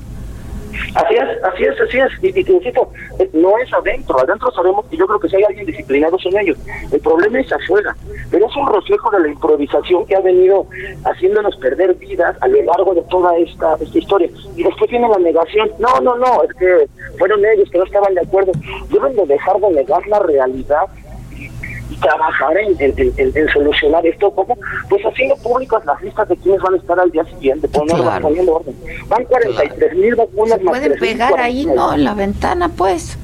Así es, así es, así es. Y, y, insisto, no es adentro. Adentro sabemos que yo creo que si hay alguien disciplinado son ellos. El problema es afuera. Pero es un reflejo de la improvisación que ha venido haciéndonos perder vidas a lo largo de toda esta, esta historia. Y después viene la negación. No, no, no, es que fueron ellos que no estaban de acuerdo. Deben de dejar de negar la realidad trabajar en, en, solucionar esto, como pues haciendo públicas las listas de quienes van a estar al día siguiente, poniendo orden. Van 43 mil vacunas más. Pueden pegar ahí, ¿no? En la ventana, pues.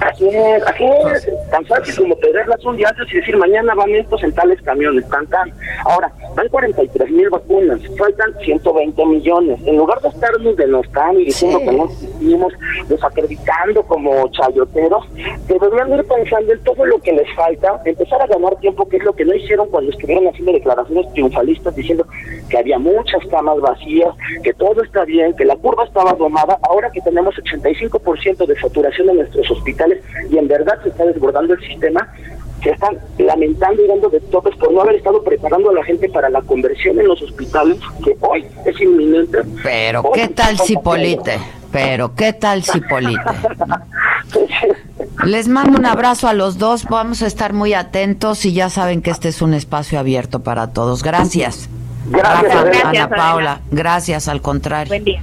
Así es, así es, tan fácil como pegarlas un día antes y decir mañana van estos en tales camiones, tan tan. Ahora, van 43 mil vacunas, faltan 120 millones. En lugar de estarnos denostando y diciendo que no seguimos desacreditando como chayoteros, deberían ir pensando en todo lo que les falta, empezar a ganar tiempo, que es lo que no hicieron cuando estuvieron haciendo declaraciones triunfalistas diciendo que había muchas camas vacías, que todo está bien, que la curva estaba domada, ahora que tenemos 85% de saturación en nuestros hospitales y en verdad se está desbordando el sistema, se están lamentando y dando de topes por no haber estado preparando a la gente para la conversión en los hospitales, que hoy es inminente. Pero, ¿qué tal Cipolite? Pero, ¿qué tal Cipolite? Les mando un abrazo a los dos, vamos a estar muy atentos y ya saben que este es un espacio abierto para todos. Gracias. Gracias, Ana, Paula. Gracias, al contrario. Buen día.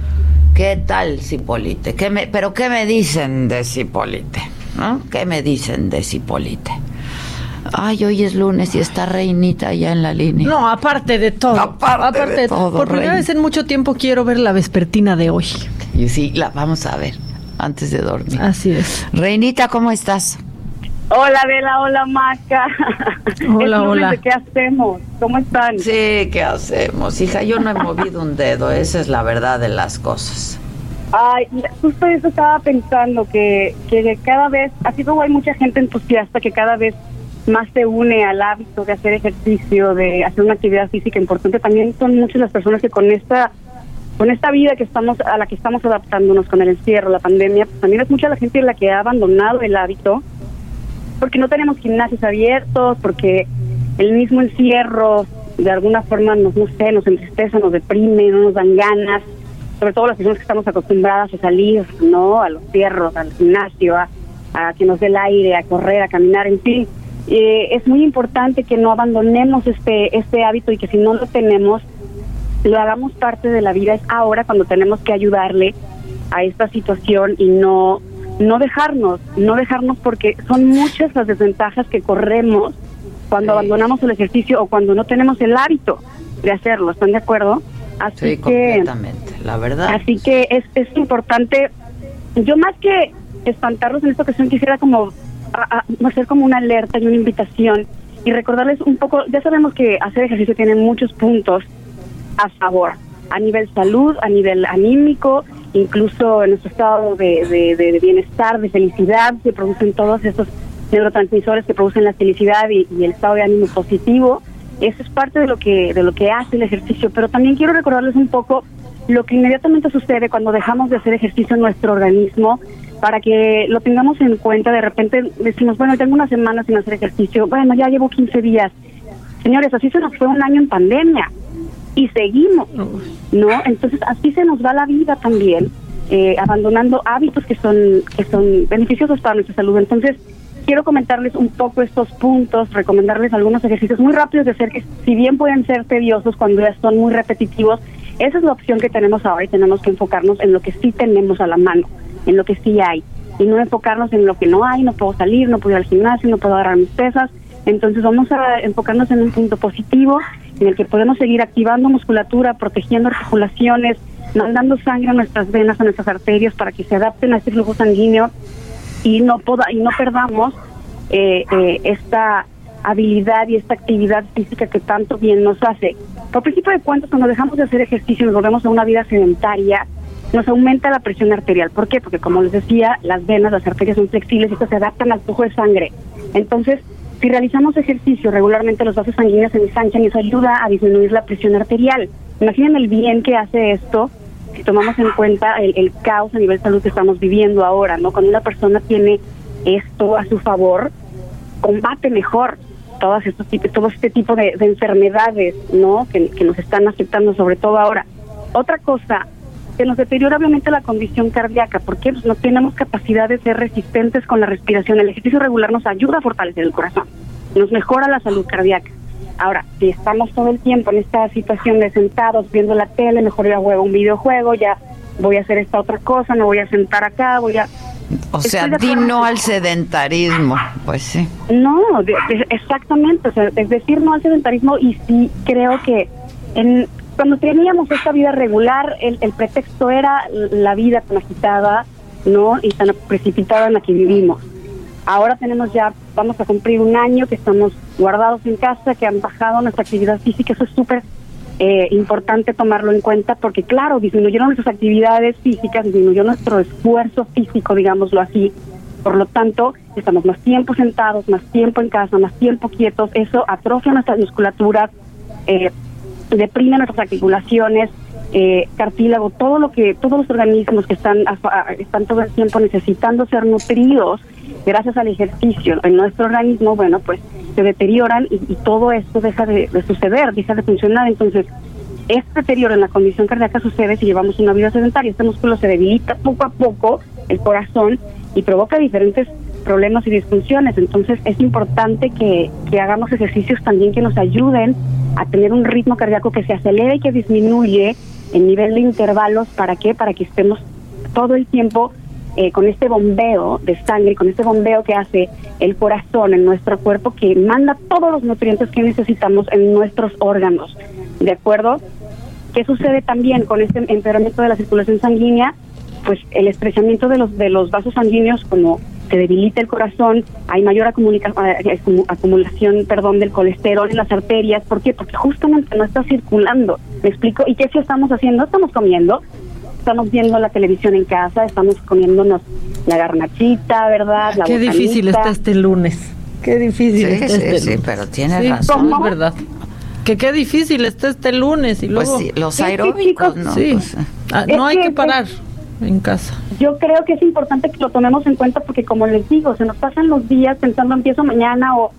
¿Qué tal Cipolite? ¿Qué me, ¿Pero qué me dicen de Cipolite? ¿No? ¿Qué me dicen de Cipolite? Ay, hoy es lunes y está Reinita ya en la línea. No, aparte de todo. Aparte, de, todo. Por primera vez en mucho tiempo quiero ver la vespertina de hoy. Y sí, la vamos a ver antes de dormir. Así es. Reinita, ¿cómo estás? Hola, Bela, hola, Maca. Hola, hola. ¿Qué hacemos? ¿Cómo están? Sí, ¿qué hacemos? Hija, yo no he movido un dedo, esa es la verdad de las cosas. Ay, justo eso estaba pensando, que, que cada vez, así como hay mucha gente entusiasta que cada vez más se une al hábito de hacer ejercicio, de hacer una actividad física importante, también son muchas las personas que con esta con esta vida que estamos a la que estamos adaptándonos con el encierro, la pandemia, pues también es mucha la gente la que ha abandonado el hábito porque no tenemos gimnasios abiertos, porque el mismo encierro de alguna forma nos, no sé, nos entristece, nos deprime, no nos dan ganas, sobre todo las personas que estamos acostumbradas a salir, ¿no? A los cierros, al gimnasio, a, que nos dé el aire, a correr, a caminar, en fin. Eh, es muy importante que no abandonemos este, este hábito y que si no lo tenemos, lo hagamos parte de la vida. Es ahora cuando tenemos que ayudarle a esta situación y no no dejarnos, no dejarnos porque son muchas las desventajas que corremos cuando abandonamos el ejercicio o cuando no tenemos el hábito de hacerlo, ¿están de acuerdo? Así sí, completamente, la verdad. Así que es, es importante, yo más que espantarlos en esta ocasión quisiera como hacer como una alerta y una invitación y recordarles un poco, ya sabemos que hacer ejercicio tiene muchos puntos a favor, a nivel salud, a nivel anímico, incluso en nuestro estado de, bienestar, de felicidad, se producen todos esos neurotransmisores que producen la felicidad y, el estado de ánimo positivo. Eso es parte de lo que de lo que hace el ejercicio, pero también quiero recordarles un poco lo que inmediatamente sucede cuando dejamos de hacer ejercicio en nuestro organismo para que lo tengamos en cuenta. De repente decimos, bueno, tengo una semana sin hacer ejercicio, bueno, ya llevo 15 días. Señores, así se nos fue un año en pandemia y seguimos, ¿no? Entonces así se nos va la vida también, eh, abandonando hábitos que son, que son beneficiosos para nuestra salud. Entonces quiero comentarles un poco estos puntos, recomendarles algunos ejercicios muy rápidos de hacer que si bien pueden ser tediosos cuando ya son muy repetitivos, esa es la opción que tenemos ahora y tenemos que enfocarnos en lo que sí tenemos a la mano, en lo que sí hay y no enfocarnos en lo que no hay, no puedo salir, no puedo ir al gimnasio, no puedo agarrar mis pesas. Entonces vamos a enfocarnos en un punto positivo en el que podemos seguir activando musculatura, protegiendo articulaciones, mandando sangre a nuestras venas, a nuestras arterias para que se adapten a este flujo sanguíneo y no poda, y no perdamos eh, eh, esta habilidad y esta actividad física que tanto bien nos hace. Por principio de cuentas, cuando dejamos de hacer ejercicio y nos volvemos a una vida sedentaria, nos aumenta la presión arterial. ¿Por qué? Porque como les decía, las venas, las arterias son flexibles y estas se adaptan al flujo de sangre. Entonces, si realizamos ejercicio regularmente, los vasos sanguíneos se ensanchan y eso ayuda a disminuir la presión arterial. Imaginen el bien que hace esto si tomamos en cuenta el, caos a nivel salud que estamos viviendo ahora, ¿no? Cuando una persona tiene esto a su favor, combate mejor todos estos tipos, todo este tipo de, enfermedades, ¿no? Que, nos están afectando, sobre todo ahora. Otra cosa se nos deteriora obviamente la condición cardíaca, porque pues, no tenemos capacidad de ser resistentes con la respiración. El ejercicio regular nos ayuda a fortalecer el corazón, nos mejora la salud cardíaca. Ahora, si estamos todo el tiempo en esta situación de sentados viendo la tele, mejor ya juego un videojuego, ya voy a hacer esta otra cosa, me voy a sentar acá, voy a... O sea, di no al sedentarismo, pues sí. No, exactamente, o sea, es decir no al sedentarismo y sí creo que en, cuando teníamos esta vida regular, el, pretexto era la vida tan agitada, ¿no? Y tan precipitada en la que vivimos. Ahora tenemos ya, vamos a cumplir un año que estamos guardados en casa, que han bajado nuestra actividad física, eso es súper eh, importante tomarlo en cuenta porque, claro, disminuyeron nuestras actividades físicas, disminuyó nuestro esfuerzo físico, digámoslo así. Por lo tanto, estamos más tiempo sentados, más tiempo en casa, más tiempo quietos. Eso atrofia nuestras musculaturas, eh, deprime nuestras articulaciones, eh, cartílago, todo lo que, todos los organismos que están, están todo el tiempo necesitando ser nutridos gracias al ejercicio en nuestro organismo, bueno, pues se deterioran y, todo esto deja de, suceder, deja de funcionar. Entonces, este deterioro en la condición cardíaca sucede si llevamos una vida sedentaria. Este músculo se debilita poco a poco, el corazón, y provoca diferentes problemas y disfunciones. Entonces, es importante que, que hagamos ejercicios también que nos ayuden a tener un ritmo cardíaco que se acelere y que disminuye el nivel de intervalos. ¿Para qué? Para que estemos todo el tiempo eh, con este bombeo de sangre, con este bombeo que hace el corazón en nuestro cuerpo, que manda todos los nutrientes que necesitamos en nuestros órganos. ¿De acuerdo? ¿Qué sucede también con este empeoramiento de la circulación sanguínea? Pues el estrechamiento de los, de los vasos sanguíneos, como se debilita el corazón, hay mayor eh, acumulación perdón, del colesterol en las arterias. ¿Por qué? Porque justamente no está circulando. ¿Me explico? ¿Y qué si estamos haciendo? Estamos comiendo, estamos viendo la televisión en casa, estamos comiéndonos la garnachita, ¿verdad? La qué difícil está este lunes. Qué difícil está este lunes. Sí, pero tiene razón. Es verdad. Que qué difícil está este lunes y pues luego... Pues sí, los aeróbicos, ¿no? Sí. Pues, ah, no hay que, parar en casa. Yo creo que es importante que lo tomemos en cuenta porque como les digo, se nos pasan los días pensando empiezo mañana o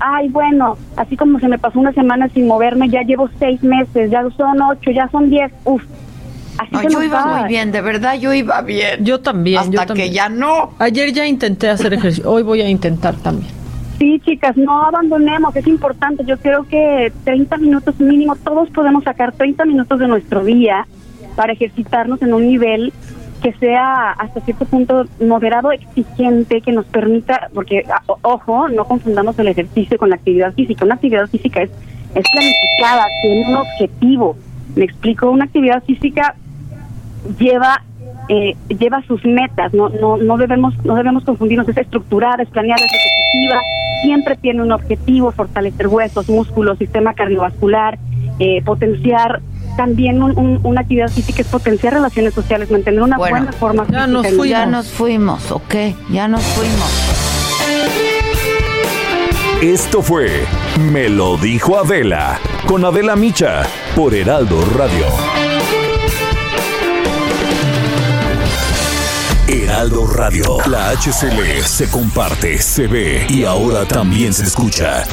ay, bueno, así como se me pasó una semana sin moverme, ya llevo seis meses, ya son ocho, ya son diez, uf, yo iba muy bien, de verdad yo iba bien. Yo también. Hasta yo que ya no. Ayer ya intenté hacer ejercicio, hoy voy a intentar también. Sí, chicas, no abandonemos, es importante. Yo creo que 30 minutos mínimo, todos podemos sacar 30 minutos de nuestro día para ejercitarnos en un nivel que sea hasta cierto punto moderado, exigente, que nos permita, porque, ojo, no confundamos el ejercicio con la actividad física. Una actividad física es, es planificada, tiene un objetivo. Me explico, una actividad física lleva eh, lleva sus metas, no, no, no debemos, no debemos confundirnos, es estructurada, es planeada, es repetitiva, siempre tiene un objetivo, fortalecer huesos, músculos, sistema cardiovascular, eh, potenciar también una actividad física es potenciar relaciones sociales, mantener una buena forma ya Nos fuimos. Ya nos fuimos, ok, ya nos fuimos. Esto fue Me lo dijo Adela, con Adela Micha, por Heraldo Radio. Heraldo Radio. La HCL se comparte, se ve y ahora también se escucha.